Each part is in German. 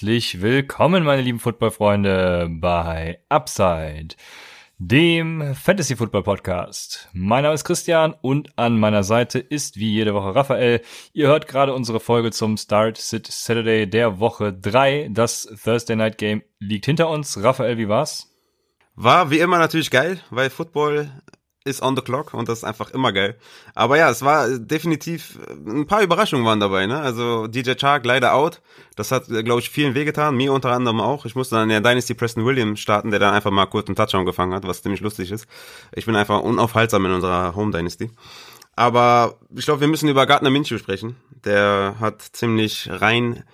Herzlich willkommen, meine lieben Footballfreunde, bei Upside, dem Fantasy Football Podcast. Mein Name ist Christian und an meiner Seite ist wie jede Woche Raphael. Ihr hört gerade unsere Folge zum Start Sit Saturday der Woche 3. Das Thursday Night Game liegt hinter uns. Raphael, wie war's? War wie immer natürlich geil, weil Football ist on the clock und das ist einfach immer geil. Aber ja, es war definitiv, ein paar Überraschungen waren dabei, ne? Also DJ Chark leider out. Das hat, glaube ich, vielen wehgetan, mir unter anderem auch. Ich musste dann in der Dynasty Preston Williams starten, der dann einfach mal kurz einen Touchdown gefangen hat, was ziemlich lustig ist. Ich bin einfach unaufhaltsam in unserer Home Dynasty. Aber ich glaube, wir müssen über Gardner Minshew sprechen. Der hat ziemlich rein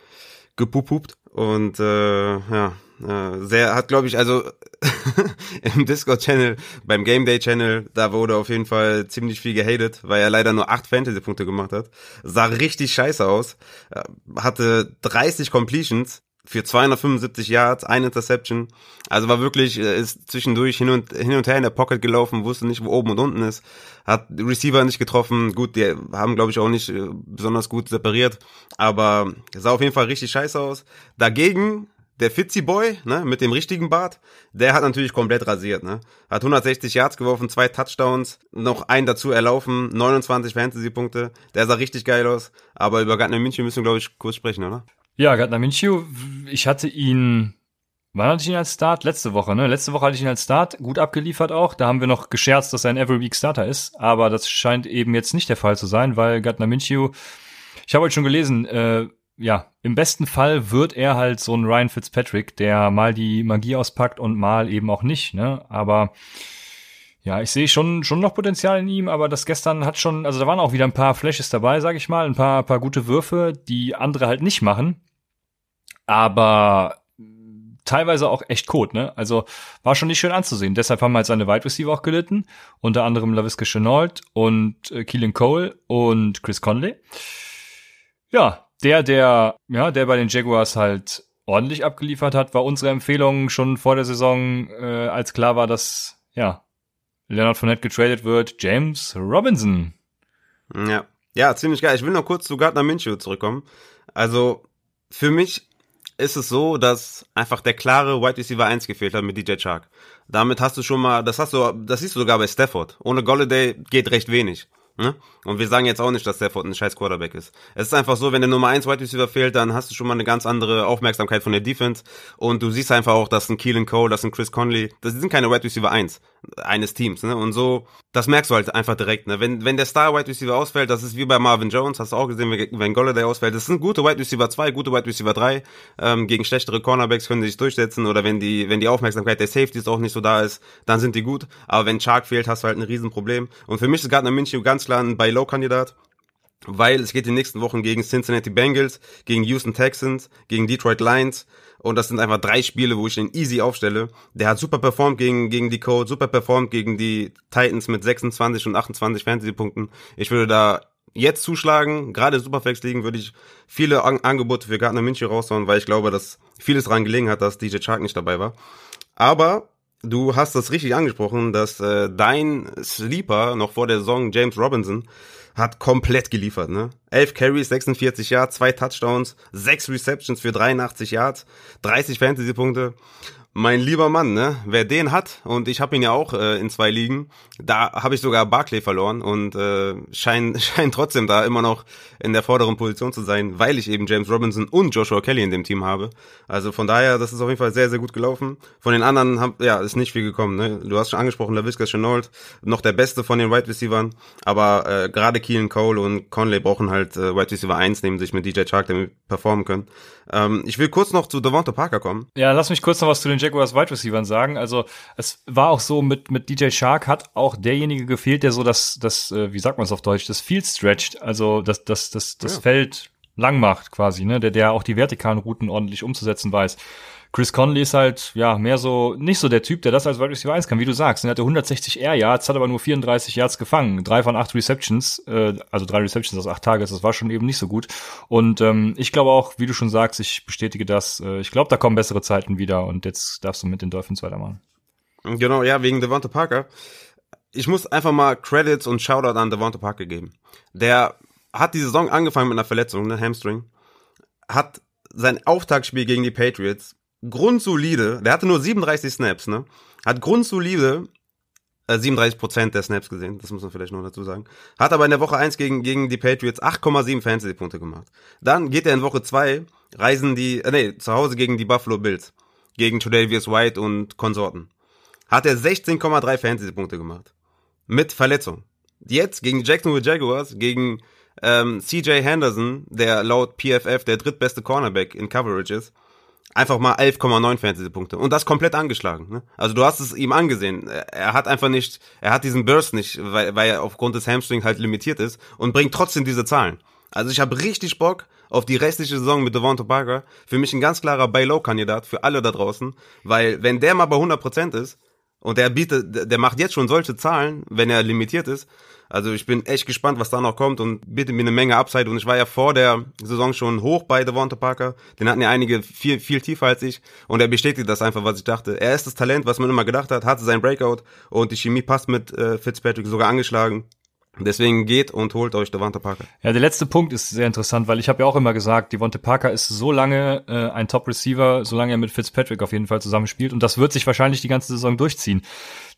gepupupt und äh, ja, äh, sehr hat glaube ich also im Discord Channel beim Game Day Channel da wurde auf jeden Fall ziemlich viel gehatet weil er leider nur acht Fantasy Punkte gemacht hat. Sah richtig scheiße aus. Äh, hatte 30 Completions für 275 Yards, ein Interception. Also war wirklich, äh, ist zwischendurch hin und, hin und her in der Pocket gelaufen, wusste nicht, wo oben und unten ist. Hat Receiver nicht getroffen. Gut, die haben, glaube ich, auch nicht besonders gut separiert. Aber sah auf jeden Fall richtig scheiße aus. Dagegen der Fitzy Boy, ne, mit dem richtigen Bart, der hat natürlich komplett rasiert, ne. Hat 160 Yards geworfen, zwei Touchdowns, noch einen dazu erlaufen, 29 Fantasy-Punkte. Der sah richtig geil aus. Aber über Gardner München müssen wir, glaube ich, kurz sprechen, oder? Ja, Gardner Minshew, ich hatte ihn, wann hatte ich ihn als Start? Letzte Woche, ne? Letzte Woche hatte ich ihn als Start, gut abgeliefert auch. Da haben wir noch gescherzt, dass er ein Every Week Starter ist. Aber das scheint eben jetzt nicht der Fall zu sein, weil Gardner Minshew, ich habe heute schon gelesen, äh, ja, im besten Fall wird er halt so ein Ryan Fitzpatrick, der mal die Magie auspackt und mal eben auch nicht, ne? Aber ja, ich sehe schon schon noch Potenzial in ihm, aber das gestern hat schon, also da waren auch wieder ein paar Flashes dabei, sag ich mal, ein paar paar gute Würfe, die andere halt nicht machen. Aber teilweise auch echt Code, ne? Also war schon nicht schön anzusehen. Deshalb haben halt seine Wide Receiver auch gelitten, unter anderem LaVisca Chenault und äh, Keelan Cole und Chris Conley. Ja, der, der, ja, der bei den Jaguars halt ordentlich abgeliefert hat, war unsere Empfehlung schon vor der Saison, äh, als klar war, dass, ja, Leonard Fournette getradet wird, James Robinson. Ja. Ja, ziemlich geil. Ich will noch kurz zu Gardner Minshew zurückkommen. Also, für mich ist es so, dass einfach der klare Wide Receiver 1 gefehlt hat mit DJ Chark. Damit hast du schon mal, das hast du, das siehst du sogar bei Stafford. Ohne Golladay geht recht wenig. Ne? Und wir sagen jetzt auch nicht, dass Stafford ein scheiß Quarterback ist. Es ist einfach so, wenn der Nummer 1 Wide Receiver fehlt, dann hast du schon mal eine ganz andere Aufmerksamkeit von der Defense. Und du siehst einfach auch, dass ein Keelan Cole, dass ein Chris Conley, das sind keine Wide Receiver 1 eines Teams. Ne? Und so, das merkst du halt einfach direkt. Ne? Wenn, wenn der Star Wide Receiver ausfällt, das ist wie bei Marvin Jones, hast du auch gesehen, wenn Golladay ausfällt. Das sind gute Wide Receiver 2, gute Wide Receiver 3. Ähm, gegen schlechtere Cornerbacks können sie sich durchsetzen. Oder wenn die, wenn die Aufmerksamkeit der Safeties auch nicht so da ist, dann sind die gut. Aber wenn Chark fehlt, hast du halt ein Riesenproblem. Und für mich ist Gardner Minshew ganz klar ein Buy-Low-Kandidat weil es geht die nächsten Wochen gegen Cincinnati Bengals, gegen Houston Texans, gegen Detroit Lions und das sind einfach drei Spiele, wo ich den easy aufstelle. Der hat super performt gegen, gegen die Colts, super performt gegen die Titans mit 26 und 28 Fantasy-Punkten. Ich würde da jetzt zuschlagen, gerade Superflex liegen, würde ich viele An Angebote für Gardner Minshew raushauen, weil ich glaube, dass vieles daran gelegen hat, dass DJ Chark nicht dabei war. Aber du hast das richtig angesprochen, dass äh, dein Sleeper noch vor der Saison James Robinson hat komplett geliefert, ne? 11 Carries, 46 Yards, zwei Touchdowns, 6 Receptions für 83 Yards, 30 Fantasy-Punkte. Mein lieber Mann, ne? Wer den hat, und ich habe ihn ja auch äh, in zwei Ligen, da habe ich sogar Barclay verloren und äh, scheint schein trotzdem da immer noch in der vorderen Position zu sein, weil ich eben James Robinson und Joshua Kelly in dem Team habe. Also von daher, das ist auf jeden Fall sehr, sehr gut gelaufen. Von den anderen hab, ja, ist nicht viel gekommen. Ne? Du hast schon angesprochen, LaVisca Chenault, noch der beste von den Wide Receivers, aber äh, gerade Keelan Cole und Conley brauchen halt äh, Wide Receiver 1 neben sich mit DJ Chark, damit performen können. Ähm, ich will kurz noch zu Devonta Parker kommen. Ja, lass mich kurz noch was zu den Jaguars Wide Receivers sagen. Also es war auch so mit mit DJ Shark hat auch derjenige gefehlt, der so das das äh, wie sagt man es auf Deutsch, das Field stretched, also das das das das ja. Feld lang macht quasi, ne, der der auch die vertikalen Routen ordentlich umzusetzen weiß. Chris Conley ist halt, ja, mehr so, nicht so der Typ, der das als Wide Receiver 1 kann, wie du sagst. Er hatte 160 Air Yards, hat aber nur 34 Yards gefangen. Drei von acht Receptions, äh, also drei Receptions aus acht Tages, das war schon eben nicht so gut. Und ähm, ich glaube auch, wie du schon sagst, ich bestätige das, äh, ich glaube, da kommen bessere Zeiten wieder und jetzt darfst du mit den Dolphins weitermachen. Genau, ja, wegen Devonta Parker. Ich muss einfach mal Credits und Shoutout an Devonta Parker geben. Der hat die Saison angefangen mit einer Verletzung, ne, Hamstring. Hat sein Auftaktspiel gegen die Patriots grundsolide, der hatte nur 37 Snaps, ne? Hat grundsolide äh, 37 Prozent der Snaps gesehen, das muss man vielleicht noch dazu sagen. Hat aber in der Woche 1 gegen, gegen die Patriots 8,7 Fantasy-Punkte gemacht. Dann geht er in Woche 2, reisen die, äh, nee, zu Hause gegen die Buffalo Bills. Gegen Tredavious White und Konsorten. Hat er 16,3 Fantasy-Punkte gemacht. Mit Verletzung. Jetzt gegen die Jacksonville Jaguars, gegen ähm, CJ Henderson, der laut PFF der drittbeste Cornerback in Coverage ist, einfach mal 11,9 Fantasy-Punkte. Und das komplett angeschlagen. Ne? Also du hast es ihm angesehen. Er hat einfach nicht, er hat diesen Burst nicht, weil, weil er aufgrund des Hamstring halt limitiert ist und bringt trotzdem diese Zahlen. Also ich habe richtig Bock auf die restliche Saison mit Devonta Parker. Für mich ein ganz klarer Buy-Low-Kandidat für alle da draußen. Weil wenn der mal bei 100% ist und der bietet, der macht jetzt schon solche Zahlen, wenn er limitiert ist, also ich bin echt gespannt, was da noch kommt und bitte mir eine Menge Upside. Und ich war ja vor der Saison schon hoch bei Devonta Parker. Den hatten ja einige viel, viel tiefer als ich. Und er bestätigt das einfach, was ich dachte. Er ist das Talent, was man immer gedacht hat, hatte sein Breakout und die Chemie passt mit äh, Fitzpatrick sogar angeschlagen. Deswegen geht und holt euch Devonta Parker. Ja, der letzte Punkt ist sehr interessant, weil ich habe ja auch immer gesagt, Devonta Parker ist so lange äh, ein Top-Receiver, solange er mit Fitzpatrick auf jeden Fall zusammenspielt. Und das wird sich wahrscheinlich die ganze Saison durchziehen.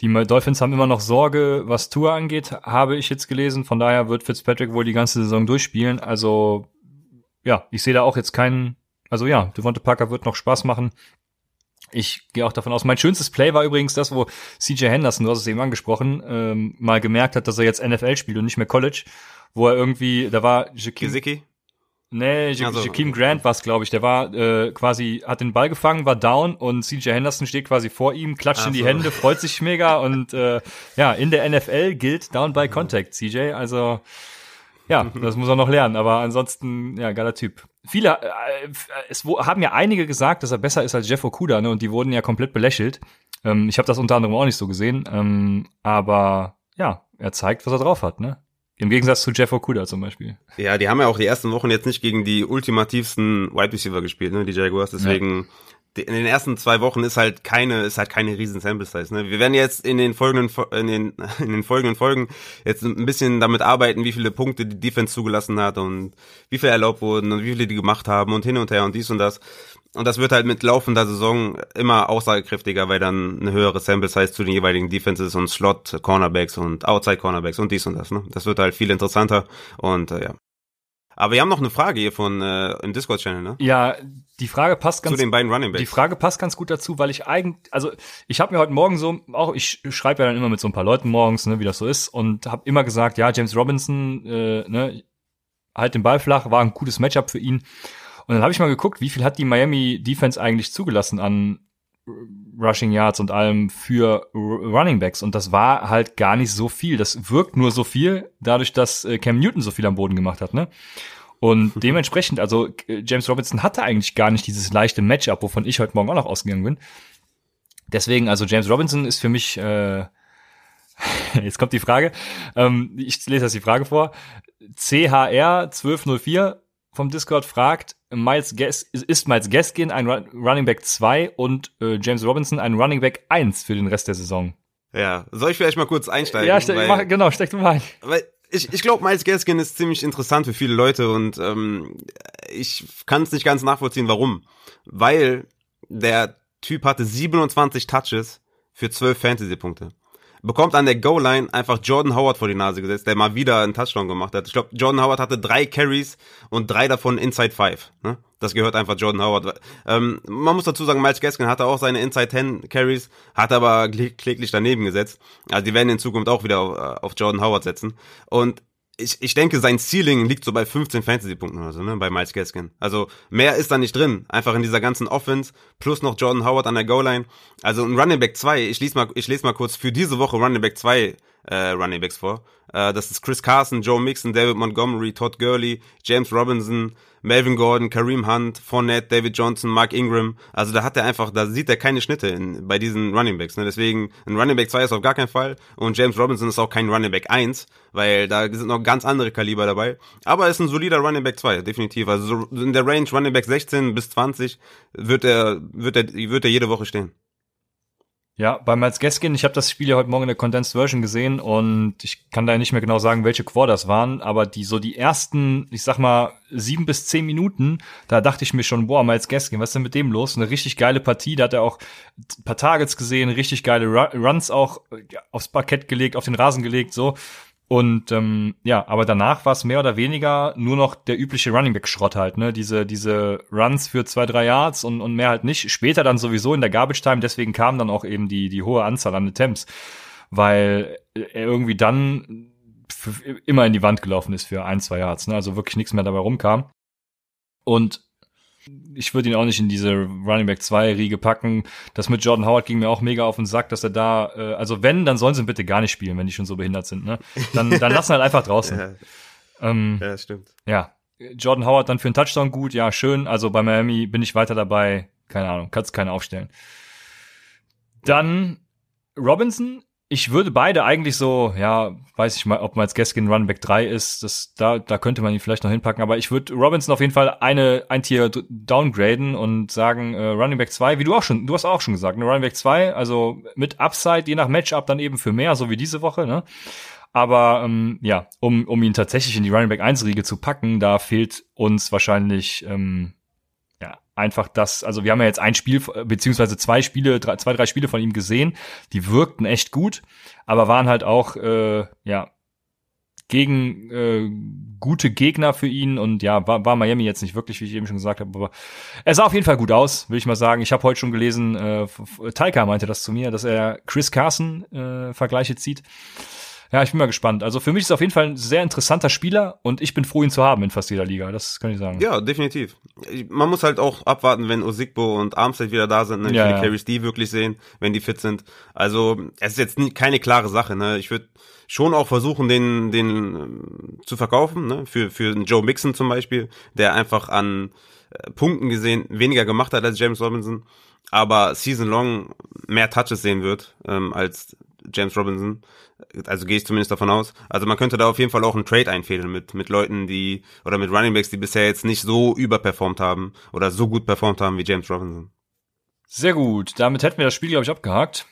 Die Dolphins haben immer noch Sorge, was Tour angeht, habe ich jetzt gelesen. Von daher wird Fitzpatrick wohl die ganze Saison durchspielen. Also ja, ich sehe da auch jetzt keinen. Also ja, Devonta Parker wird noch Spaß machen. Ich gehe auch davon aus. Mein schönstes Play war übrigens das, wo CJ Henderson, du hast es eben angesprochen, ähm, mal gemerkt hat, dass er jetzt NFL spielt und nicht mehr College, wo er irgendwie, da war Jakim, Gesicki? Nee, J also, Jakeem Grant war es, glaube ich. Der war äh, quasi, hat den Ball gefangen, war down und CJ Henderson steht quasi vor ihm, klatscht also. in die Hände, freut sich mega und äh, ja, in der NFL gilt Down by Contact, CJ. Also ja, das muss er noch lernen, aber ansonsten, ja, geiler Typ. Viele, äh, es haben ja einige gesagt, dass er besser ist als Jeff Okuda, ne, und die wurden ja komplett belächelt. Ähm, ich habe das unter anderem auch nicht so gesehen, ähm, aber ja, er zeigt, was er drauf hat, ne? Im Gegensatz zu Jeff Okuda zum Beispiel. Ja, die haben ja auch die ersten Wochen jetzt nicht gegen die ultimativsten Wide Receiver gespielt, ne, die Jaguars, deswegen ja in den ersten zwei Wochen ist halt keine, ist halt keine riesen Sample Size. Ne? Wir werden jetzt in den folgenden, in den, in den folgenden Folgen jetzt ein bisschen damit arbeiten, wie viele Punkte die Defense zugelassen hat und wie viel erlaubt wurden und wie viele die gemacht haben und hin und her und dies und das. Und das wird halt mit laufender Saison immer aussagekräftiger, weil dann eine höhere Sample Size zu den jeweiligen Defenses und Slot Cornerbacks und Outside Cornerbacks und dies und das. Ne? Das wird halt viel interessanter und äh, ja, aber wir haben noch eine Frage hier von äh, im Discord-Channel, ne? Ja, die Frage passt ganz zu den beiden Running Backs. Die Frage passt ganz gut dazu, weil ich eigentlich, also ich habe mir heute Morgen so auch, ich schreibe ja dann immer mit so ein paar Leuten morgens, ne, wie das so ist, und habe immer gesagt, ja, James Robinson, äh, ne, halt den Ball flach, war ein gutes Matchup für ihn. Und dann habe ich mal geguckt, wie viel hat die Miami Defense eigentlich zugelassen an Rushing Yards und allem für Running Backs und das war halt gar nicht so viel. Das wirkt nur so viel, dadurch, dass äh, Cam Newton so viel am Boden gemacht hat, ne? Und dementsprechend, also James Robinson hatte eigentlich gar nicht dieses leichte Matchup, wovon ich heute Morgen auch noch ausgegangen bin. Deswegen, also James Robinson ist für mich, äh, jetzt kommt die Frage, ähm, ich lese jetzt die Frage vor. CHR 1204 vom Discord fragt, Miles Gas ist Miles Gaskin ein Running Back 2 und äh, James Robinson ein Running Back 1 für den Rest der Saison. Ja, soll ich vielleicht mal kurz einsteigen? Ja, steck, weil, mach, genau, steck du mal ein. Weil ich, ich glaube, Miles Gaskin ist ziemlich interessant für viele Leute und ähm, ich kann es nicht ganz nachvollziehen, warum. Weil der Typ hatte 27 Touches für 12 Fantasy-Punkte bekommt an der Goal-Line einfach Jordan Howard vor die Nase gesetzt, der mal wieder einen Touchdown gemacht hat. Ich glaube, Jordan Howard hatte drei Carries und drei davon Inside Five. Ne? Das gehört einfach Jordan Howard. Ähm, man muss dazu sagen, Miles Gaskin hatte auch seine Inside 10 Carries, hat aber kläglich daneben gesetzt. Also die werden in Zukunft auch wieder auf, äh, auf Jordan Howard setzen. Und ich, ich denke, sein Ceiling liegt so bei 15 Fantasy-Punkten oder so, ne, bei Miles Gaskin. Also mehr ist da nicht drin. Einfach in dieser ganzen Offense, plus noch Jordan Howard an der Goal-Line. Also ein Running Back 2, ich lese mal, ich lese mal kurz für diese Woche Running Back 2 äh, Running Backs vor. Äh, das ist Chris Carson, Joe Mixon, David Montgomery, Todd Gurley, James Robinson, Melvin Gordon, Kareem Hunt, Fournette, David Johnson, Mark Ingram. Also da hat er einfach, da sieht er keine Schnitte in, bei diesen Running Backs. Ne? Deswegen ein Running Back 2 ist auf gar keinen Fall und James Robinson ist auch kein Running Back 1, weil da sind noch ganz andere Kaliber dabei. Aber er ist ein solider Running Back 2, definitiv. Also so in der Range Running Back 16 bis 20 wird er, wird er, wird er jede Woche stehen. Ja, bei Miles Gaskin, ich habe das Spiel ja heute Morgen in der Condensed Version gesehen und ich kann da nicht mehr genau sagen, welche Quarters waren, aber die so die ersten, ich sag mal, sieben bis zehn Minuten, da dachte ich mir schon, boah, Miles Gaskin, was ist denn mit dem los? Eine richtig geile Partie, da hat er auch ein paar Targets gesehen, richtig geile Runs auch aufs Parkett gelegt, auf den Rasen gelegt, so. Und ähm, ja, aber danach war es mehr oder weniger nur noch der übliche Running Back Schrott halt, ne? Diese diese Runs für zwei drei Yards und und mehr halt nicht. Später dann sowieso in der Garbage Time. Deswegen kam dann auch eben die die hohe Anzahl an Attempts, weil er irgendwie dann immer in die Wand gelaufen ist für ein zwei Yards, ne? Also wirklich nichts mehr dabei rumkam. Und ich würde ihn auch nicht in diese Running Back 2 Riege packen. Das mit Jordan Howard ging mir auch mega auf den Sack, dass er da, äh, also wenn, dann sollen sie ihn bitte gar nicht spielen, wenn die schon so behindert sind, ne? Dann, dann lassen halt einfach draußen. Ja, Ähm, ja, stimmt. ja. Jordan Howard dann für einen Touchdown gut, ja, schön. Also bei Miami bin ich weiter dabei. Keine Ahnung, kannst keine aufstellen. Dann Robinson. Ich würde beide eigentlich so, ja, weiß ich mal, ob man als Gaskin Runback 3 ist, das, da, da könnte man ihn vielleicht noch hinpacken, aber ich würde Robinson auf jeden Fall eine, ein Tier downgraden und sagen, äh, Running Back 2, wie du auch schon, du hast auch schon gesagt, ne, Running Back 2, also mit Upside, je nach Matchup dann eben für mehr, so wie diese Woche, ne? Aber ähm, ja, um, um ihn tatsächlich in die Running Back 1 Riege zu packen, da fehlt uns wahrscheinlich ähm, einfach das, also wir haben ja jetzt ein Spiel, beziehungsweise zwei Spiele, drei, zwei, drei Spiele von ihm gesehen, die wirkten echt gut, aber waren halt auch, äh, ja, gegen äh, gute Gegner für ihn und ja, war, war Miami jetzt nicht wirklich, wie ich eben schon gesagt habe, aber er sah auf jeden Fall gut aus, will ich mal sagen. Ich habe heute schon gelesen, äh, Taika meinte das zu mir, dass er Chris Carson äh, Vergleiche zieht. Ja, ich bin mal gespannt. Also für mich ist es auf jeden Fall ein sehr interessanter Spieler und ich bin froh, ihn zu haben in fast jeder Liga. Das kann ich sagen. Ja, definitiv. Man muss halt auch abwarten, wenn Osigbo und Armstead wieder da sind, ne? Ja, ja. ja. Carries die wirklich sehen, wenn die fit sind. Also es ist jetzt nie, keine klare Sache. Ne? Ich würde schon auch versuchen, den, den ähm, zu verkaufen, ne? für, für Joe Mixon zum Beispiel, der einfach an äh, Punkten gesehen weniger gemacht hat als James Robinson, aber season long mehr Touches sehen wird ähm, als James Robinson. Also gehe ich zumindest davon aus. Also man könnte da auf jeden Fall auch einen Trade einfädeln mit, mit Leuten, die, oder mit Runningbacks, die bisher jetzt nicht so überperformt haben oder so gut performt haben wie James Robinson. Sehr gut. Damit hätten wir das Spiel, glaube ich, abgehakt.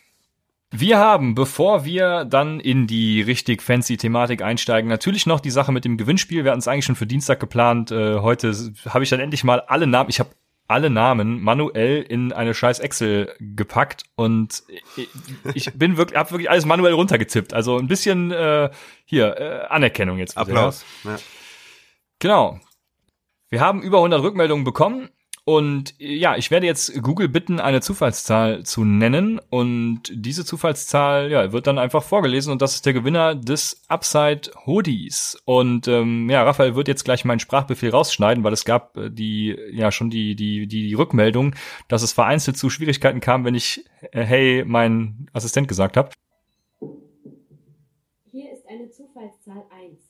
Wir haben, bevor wir dann in die richtig fancy Thematik einsteigen, natürlich noch die Sache mit dem Gewinnspiel. Wir hatten es eigentlich schon für Dienstag geplant. Äh, heute habe ich dann endlich mal alle Namen. Ich habe alle Namen manuell in eine scheiß Excel gepackt und ich, bin wirklich, habe wirklich alles manuell runtergetippt. Also ein bisschen äh, hier äh, Anerkennung jetzt. Bitte, Applaus. Ja. Genau. Wir haben über 100 Rückmeldungen bekommen und ja, ich werde jetzt Google bitten, eine Zufallszahl zu nennen und diese Zufallszahl ja, wird dann einfach vorgelesen und das ist der Gewinner des Upside Hoodies. Und ähm, ja, Raphael wird jetzt gleich meinen Sprachbefehl rausschneiden, weil es gab äh, die ja schon die die die, die Rückmeldung, dass es vereinzelt zu Schwierigkeiten kam, wenn ich äh, hey mein Assistent gesagt habe. Hier ist eine Zufallszahl 1.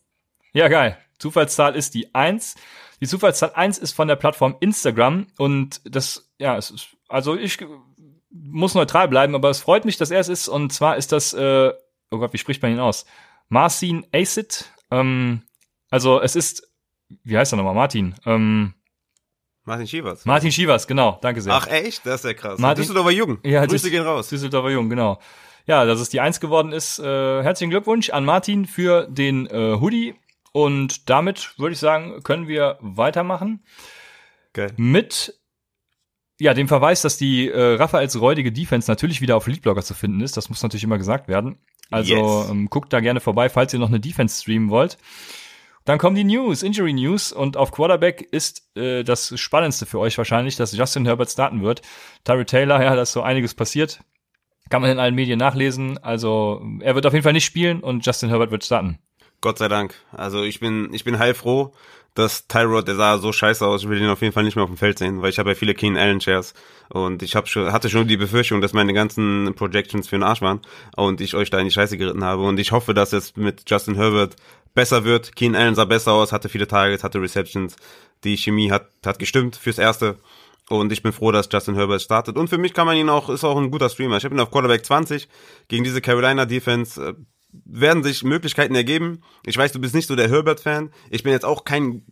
Ja, geil. Zufallszahl ist die 1. Die Zufallszahl 1 ist von der Plattform Instagram und das, ja, es ist, also ich muss neutral bleiben, aber es freut mich, dass er es ist und zwar ist das, äh, oh Gott, wie spricht man ihn aus? Marcin Acid, ähm, also es ist, wie heißt er nochmal, Martin? Ähm, Martin Schievers. Martin Schivas, genau, danke sehr. Ach echt? Das ist ja krass. Martin- Düsseldorfer Jugend. Ja, Grüße gehen raus. Düsseldorfer Jung, genau. Ja, dass es die Eins geworden ist. Äh, herzlichen Glückwunsch an Martin für den äh, Hoodie. Und damit würde ich sagen, können wir weitermachen Geil. mit ja, dem Verweis, dass die äh, Raphaels räudige Defense natürlich wieder auf Leadblogger zu finden ist. Das muss natürlich immer gesagt werden. Also Yes. ähm, guckt da gerne vorbei, falls ihr noch eine Defense streamen wollt. Dann kommen die News, Injury News und auf Quarterback ist äh, das Spannendste für euch wahrscheinlich, dass Justin Herbert starten wird. Tyree Taylor, ja, da ist so einiges passiert. Kann man in allen Medien nachlesen. Also er wird auf jeden Fall nicht spielen und Justin Herbert wird starten. Gott sei Dank. Also ich bin, ich bin heilfroh, dass Tyrod, der sah so scheiße aus, ich will ihn auf jeden Fall nicht mehr auf dem Feld sehen, weil ich habe ja viele Keen Allen Shares und ich hab schon, hatte schon die Befürchtung, dass meine ganzen Projections für den Arsch waren und ich euch da in die Scheiße geritten habe und ich hoffe, dass es mit Justin Herbert besser wird. Keen Allen sah besser aus, hatte viele Targets, hatte Receptions, die Chemie hat, hat gestimmt fürs Erste und ich bin froh, dass Justin Herbert startet. Und für mich kann man ihn auch, ist auch ein guter Streamer. Ich habe ihn auf Quarterback 20 gegen diese Carolina Defense. Werden sich Möglichkeiten ergeben. Ich weiß, du bist nicht so der Herbert-Fan. Ich bin jetzt auch kein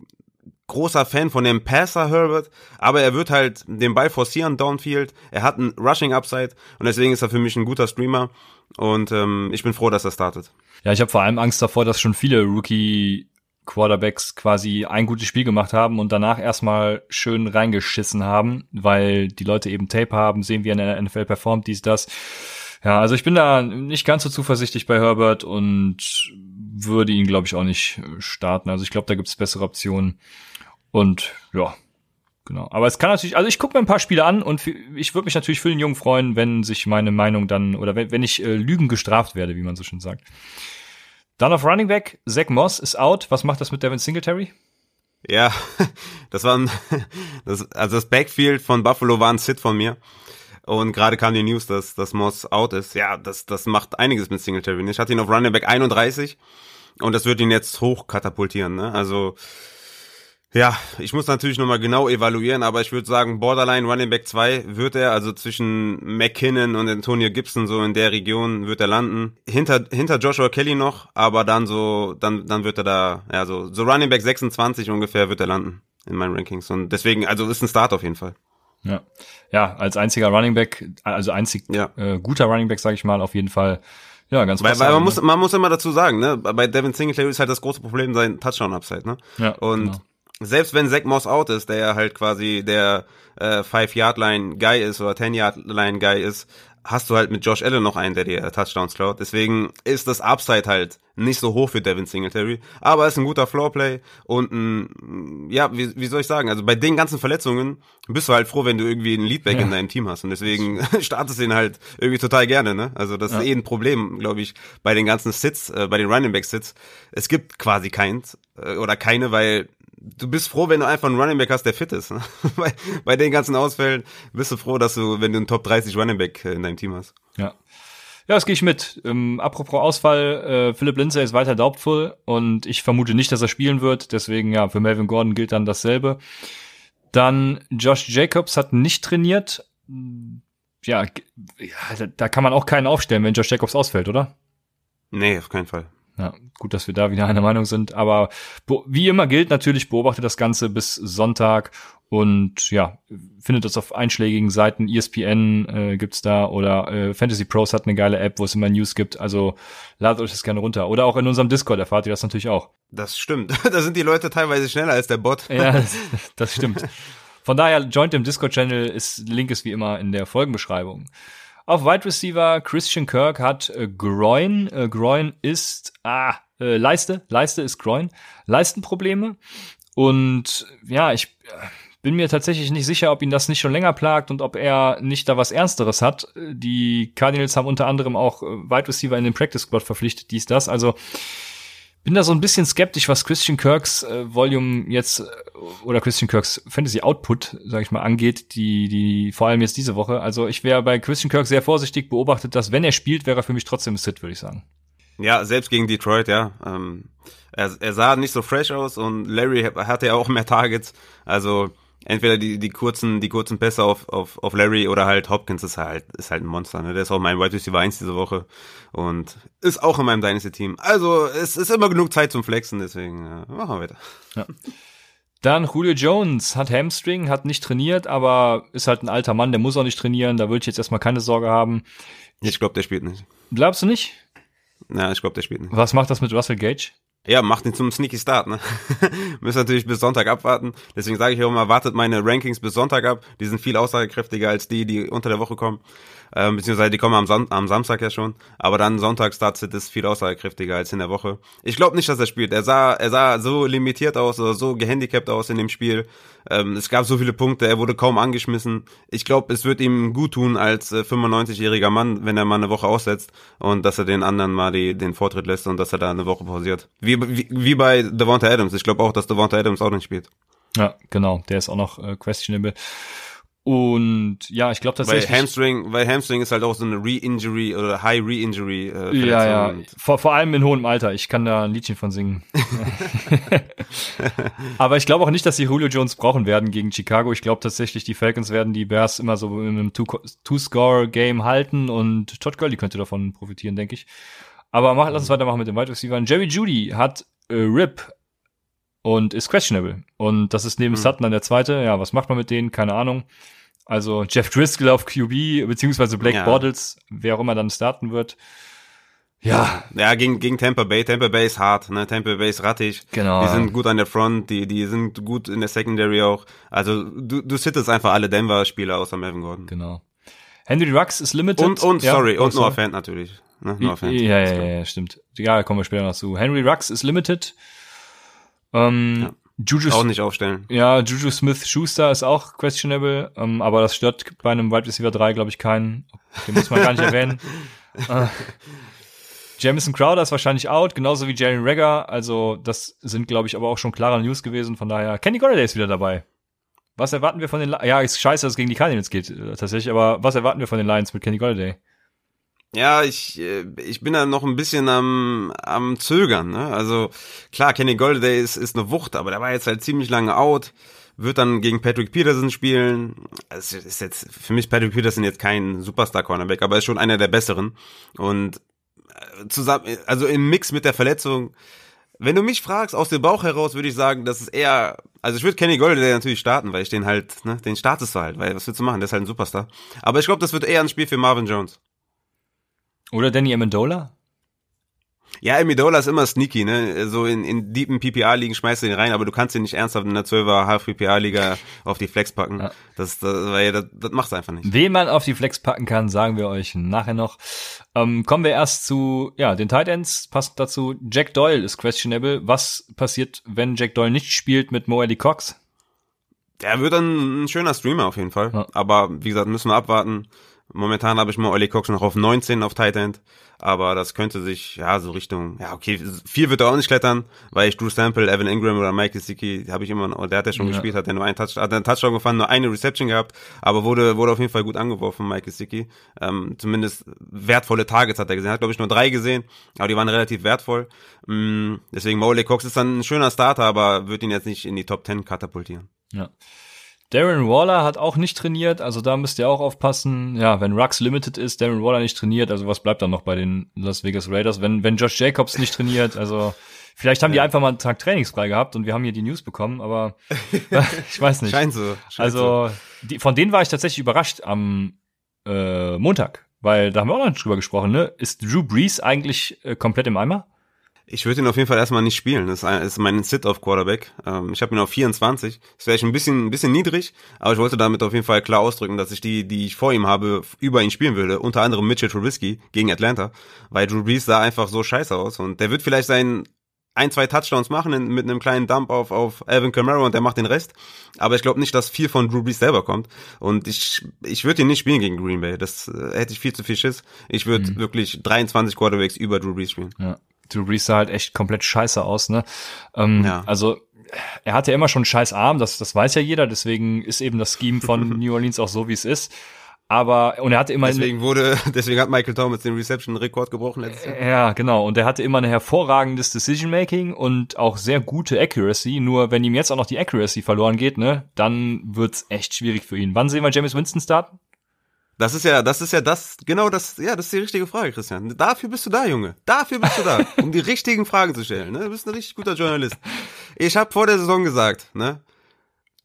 großer Fan von dem Passer Herbert, aber er wird halt den Ball forcieren downfield. Er hat einen Rushing Upside und deswegen ist er für mich ein guter Streamer und ähm, ich bin froh, dass er startet. Ja, ich habe vor allem Angst davor, dass schon viele Rookie Quarterbacks quasi ein gutes Spiel gemacht haben und danach erstmal schön reingeschissen haben, weil die Leute eben Tape haben, sehen, wie er in der NFL performt, dies, das. Ja, also ich bin da nicht ganz so zuversichtlich bei Herbert und würde ihn, glaube ich, auch nicht äh, starten. Also ich glaube, da gibt es bessere Optionen. Und ja, genau. Aber es kann natürlich, also ich gucke mir ein paar Spiele an und ich würde mich natürlich für den Jungen freuen, wenn sich meine Meinung dann, oder wenn, wenn ich äh, Lügen gestraft werde, wie man so schön sagt. Dann auf Running Back, Zach Moss ist out. Was macht das mit Devin Singletary? Ja, das war ein, das, also das Backfield von Buffalo war ein Sit von mir. Und gerade kam die News, dass, dass Moss out ist. Ja, das, das macht einiges mit Singletary. Ich hatte ihn auf Running Back 31 und das wird ihn jetzt hoch katapultieren. Ne? Also ja, ich muss natürlich nochmal genau evaluieren, aber ich würde sagen, Borderline Running Back 2 wird er, also zwischen McKinnon und Antonio Gibson, so in der Region wird er landen. Hinter, hinter Joshua Kelly noch, aber dann so, dann, dann wird er da, ja, so, so Running Back 26 ungefähr wird er landen in meinen Rankings. Und deswegen, also ist ein Start auf jeden Fall. Ja, ja, als einziger Running Back, also einzig ja. äh, guter Running Back, sage ich mal, auf jeden Fall. Ja, ganz Weil, weil man muss, man muss immer dazu sagen, ne, bei Devin Singletary ist halt das große Problem sein Touchdown-Upside, ne? Ja. Und genau. selbst wenn Zach Moss out ist, der ja halt quasi der äh, Five-Yard-Line-Guy ist oder Ten-Yard-Line-Guy ist, hast du halt mit Josh Allen noch einen, der dir Touchdowns klaut. Deswegen ist das Upside halt nicht so hoch für Devin Singletary. Aber es ist ein guter Floorplay und ein, ja, wie, wie soll ich sagen, also bei den ganzen Verletzungen bist du halt froh, wenn du irgendwie einen Leadback ja. in deinem Team hast. Und deswegen startest du ihn halt irgendwie total gerne, ne? Also das ja. ist eh ein Problem, glaube ich, bei den ganzen Sits, äh, bei den Running Back Sits. Es gibt quasi keins äh, oder keine, weil du bist froh, wenn du einfach einen Running Back hast, der fit ist. Ne? bei, bei den ganzen Ausfällen bist du froh, dass du, wenn du einen Top 30 Running Back äh, in deinem Team hast. Ja. Ja, das gehe ich mit. Ähm, apropos Ausfall, äh, Philip Lindsay ist weiter doubtful und ich vermute nicht, dass er spielen wird. Deswegen, ja, für Melvin Gordon gilt dann dasselbe. Dann Josh Jacobs hat nicht trainiert. Ja, ja, da kann man auch keinen aufstellen, wenn Josh Jacobs ausfällt, oder? Nee, auf keinen Fall. Ja, gut, dass wir da wieder einer Meinung sind. Aber wie immer gilt natürlich, beobachte das Ganze bis Sonntag und ja, findet das auf einschlägigen Seiten. ESPN äh, gibt's da oder äh, Fantasy Pros hat eine geile App, wo es immer News gibt. Also ladet euch das gerne runter. Oder auch in unserem Discord erfahrt ihr das natürlich auch. Das stimmt. da sind die Leute teilweise schneller als der Bot. ja, das, das stimmt. Von daher, joint dem Discord-Channel, ist, Link ist wie immer in der Folgenbeschreibung. Auf Wide Receiver Christian Kirk hat äh, Groin. Äh, Groin ist ah, äh, Leiste. Leiste ist Groin. Leistenprobleme. Und ja, ich äh, bin mir tatsächlich nicht sicher, ob ihn das nicht schon länger plagt und ob er nicht da was Ernsteres hat. Die Cardinals haben unter anderem auch äh, Wide Receiver in den Practice Squad verpflichtet, dies, das. Also bin da so ein bisschen skeptisch, was Christian Kirks äh, Volume jetzt äh, oder Christian Kirks Fantasy Output, sag ich mal, angeht, die die vor allem jetzt diese Woche. Also ich wäre bei Christian Kirk sehr vorsichtig beobachtet, dass wenn er spielt, wäre er für mich trotzdem ein Sit, würde ich sagen. Ja, selbst gegen Detroit, ja. Ähm, er, er sah nicht so fresh aus und Larry hatte ja auch mehr Targets. Also entweder die, die kurzen, die kurzen Pässe auf, auf, auf Larry oder halt Hopkins ist halt, ist halt ein Monster, ne? Der ist auch mein Wide Receiver 1 diese Woche und ist auch in meinem Dynasty-Team. Also, es ist immer genug Zeit zum Flexen, deswegen äh, machen wir weiter. Ja. Dann Julio Jones hat Hamstring, hat nicht trainiert, aber ist halt ein alter Mann, der muss auch nicht trainieren, da würde ich jetzt erstmal keine Sorge haben. Ich glaube, der spielt nicht. Glaubst du nicht? Ja, ich glaube, der spielt nicht. Was macht das mit Russell Gage? Ja, macht ihn zum Sneaky Start, ne? Müssen natürlich bis Sonntag abwarten. Deswegen sage ich auch immer, wartet meine Rankings bis Sonntag ab. Die sind viel aussagekräftiger als die, die unter der Woche kommen. Ähm, beziehungsweise die kommen am, Son am Samstag ja schon, aber dann Sonntag Startsit ist viel aussagekräftiger als in der Woche. Ich glaube nicht, dass er spielt. Er sah, er sah so limitiert aus oder so gehandicapt aus in dem Spiel. Ähm, es gab so viele Punkte, er wurde kaum angeschmissen. Ich glaube, es wird ihm gut tun als äh, 95-jähriger Mann, wenn er mal eine Woche aussetzt und dass er den anderen mal die, den Vortritt lässt und dass er da eine Woche pausiert. Wie, wie, wie bei Devonta Adams. Ich glaube auch, dass Devonta Adams auch nicht spielt. Ja, genau. Der ist auch noch äh, questionable. Und ja, ich glaube tatsächlich. Weil Hamstring, weil Hamstring ist halt auch so eine Re-Injury oder High Re-Injury. Äh, ja, ja. Vor, vor allem in hohem Alter. Ich kann da ein Liedchen von singen. Aber ich glaube auch nicht, dass sie Julio Jones brauchen werden gegen Chicago. Ich glaube tatsächlich, die Falcons werden die Bears immer so in einem Two-Score-Game halten und Todd Gurley könnte davon profitieren, denke ich. Aber mach, lass uns weitermachen mit dem Wide Receiver. Jerry Judy hat äh, Rip und ist questionable. Und das ist neben hm. Sutton dann der zweite. Ja, was macht man mit denen? Keine Ahnung. Also Jeff Driscoll auf QB, beziehungsweise Blake ja. Bortles, wer auch immer dann starten wird. Ja. Ja, gegen, gegen Tampa Bay. Tampa Bay ist hart, ne? Tampa Bay ist rattig. Genau. Die sind gut an der Front, die, die sind gut in der Secondary auch. Also du, du sittest einfach alle Denver-Spieler außer Melvin Gordon. Genau. Henry Rux ist limited. Und, und, ja, sorry, und Noah Fant natürlich. Ne? Noah Fant. Ja, ja, ja, ja, stimmt. Ja, kommen wir später noch zu. Henry Rux ist limited. Ähm, ja. Juju auch nicht aufstellen. Ja, Juju Smith Schuster ist auch questionable, ähm, aber das stört bei einem Wide Receiver 3, glaube ich, keinen. Den muss man gar nicht erwähnen. Äh, Jamison Crowder ist wahrscheinlich out, genauso wie Jalen Rager. Also, das sind, glaube ich, aber auch schon klare News gewesen. Von daher, Kenny Golladay ist wieder dabei. Was erwarten wir von den Lions? Ja, ist scheiße, dass es gegen die Cardinals geht, äh, tatsächlich, aber was erwarten wir von den Lions mit Kenny Golladay? Ja, ich, äh, ich bin da noch ein bisschen am, am Zögern. Ne? Also klar, Kenny Golday ist, ist eine Wucht, aber der war jetzt halt ziemlich lange out. Wird dann gegen Patrick Peterson spielen. Es ist jetzt für mich Patrick Peterson jetzt kein Superstar-Cornerback, aber ist schon einer der besseren. Und äh, zusammen, also im Mix mit der Verletzung, wenn du mich fragst, aus dem Bauch heraus würde ich sagen, dass es eher, also ich würde Kenny Golday natürlich starten, weil ich den halt, ne, den startest du halt, weil was willst du machen, der ist halt ein Superstar. Aber ich glaube, das wird eher ein Spiel für Marvin Jones. Oder Danny Amendola? Ja, Amendola ist immer sneaky, ne? So in, in deepen PPA-Ligen schmeißt du ihn rein, aber du kannst ihn nicht ernsthaft in der 12er Half-PPA-Liga auf die Flex packen. Ja. Das, das, weil das, das macht's einfach nicht. Wen man auf die Flex packen kann, sagen wir euch nachher noch. Ähm, kommen wir erst zu, ja, den Tight Ends, passt dazu. Jack Doyle ist questionable. Was passiert, wenn Jack Doyle nicht spielt mit Mo Cox? Der wird dann ein schöner Streamer auf jeden Fall. Ja. Aber wie gesagt, müssen wir abwarten. Momentan habe ich mal Ollie Cox noch auf 19 auf Tight End, aber das könnte sich, ja, so Richtung, ja, okay, viel wird er auch nicht klettern, weil ich Drew Sample, Evan Ingram oder Mike Gesicki, habe ich immer noch, der hat ja schon ja. gespielt, hat ja nur einen Touch, hat einen Touchdown gefahren, nur eine Reception gehabt, aber wurde, wurde auf jeden Fall gut angeworfen, Mike Gesicki. Ähm, zumindest wertvolle Targets hat er gesehen, hat glaube ich nur drei gesehen, aber die waren relativ wertvoll. Mm, deswegen Molly Cox ist dann ein schöner Starter, aber wird ihn jetzt nicht in die Top 10 katapultieren. Ja. Darren Waller hat auch nicht trainiert, also da müsst ihr auch aufpassen. Ja, wenn Rux limited ist, Darren Waller nicht trainiert, also was bleibt dann noch bei den Las Vegas Raiders? Wenn, wenn Josh Jacobs nicht trainiert, also vielleicht haben die einfach mal einen Tag trainingsfrei gehabt und wir haben hier die News bekommen, aber ich weiß nicht. Scheint so. Scheint also die, von denen war ich tatsächlich überrascht am äh, Montag, weil da haben wir auch noch nicht drüber gesprochen, ne? Ist Drew Brees eigentlich äh, komplett im Eimer? Ich würde ihn auf jeden Fall erstmal nicht spielen. Das ist mein Sit-Off-Quarterback. Ähm, ich habe ihn auf 24. Das wäre schon ein bisschen, ein bisschen niedrig, aber ich wollte damit auf jeden Fall klar ausdrücken, dass ich die, die ich vor ihm habe, über ihn spielen würde. Unter anderem Mitchell Trubisky gegen Atlanta, weil Drew Brees sah einfach so scheiße aus und der wird vielleicht seinen ein, zwei Touchdowns machen mit einem kleinen Dump auf, auf Alvin Kamara und der macht den Rest. Aber ich glaube nicht, dass viel von Drew Brees selber kommt. Und ich, ich würde ihn nicht spielen gegen Green Bay. Das äh, hätte ich viel zu viel Schiss. Ich würde mhm. wirklich 23 Quarterbacks über Drew Brees spielen. Ja. Drew Brees sah halt echt komplett scheiße aus, ne? Ähm, ja. Also er hatte ja immer schon einen scheiß Arm, das, das weiß ja jeder, deswegen ist eben das Scheme von New Orleans auch so, wie es ist. Aber, und er hatte immer. Deswegen wurde, deswegen hat Michael Thomas den Reception-Rekord gebrochen letztes Jahr. Ja, genau. Und er hatte immer ein hervorragendes Decision-Making und auch sehr gute Accuracy. Nur wenn ihm jetzt auch noch die Accuracy verloren geht, ne, dann wird's echt schwierig für ihn. Wann sehen wir James Winston starten? Das ist ja, das ist ja das, genau das, ja, das ist die richtige Frage, Christian. Dafür bist du da, Junge. Dafür bist du da, um die richtigen Fragen zu stellen. Ne? Du bist ein richtig guter Journalist. Ich habe vor der Saison gesagt, ne,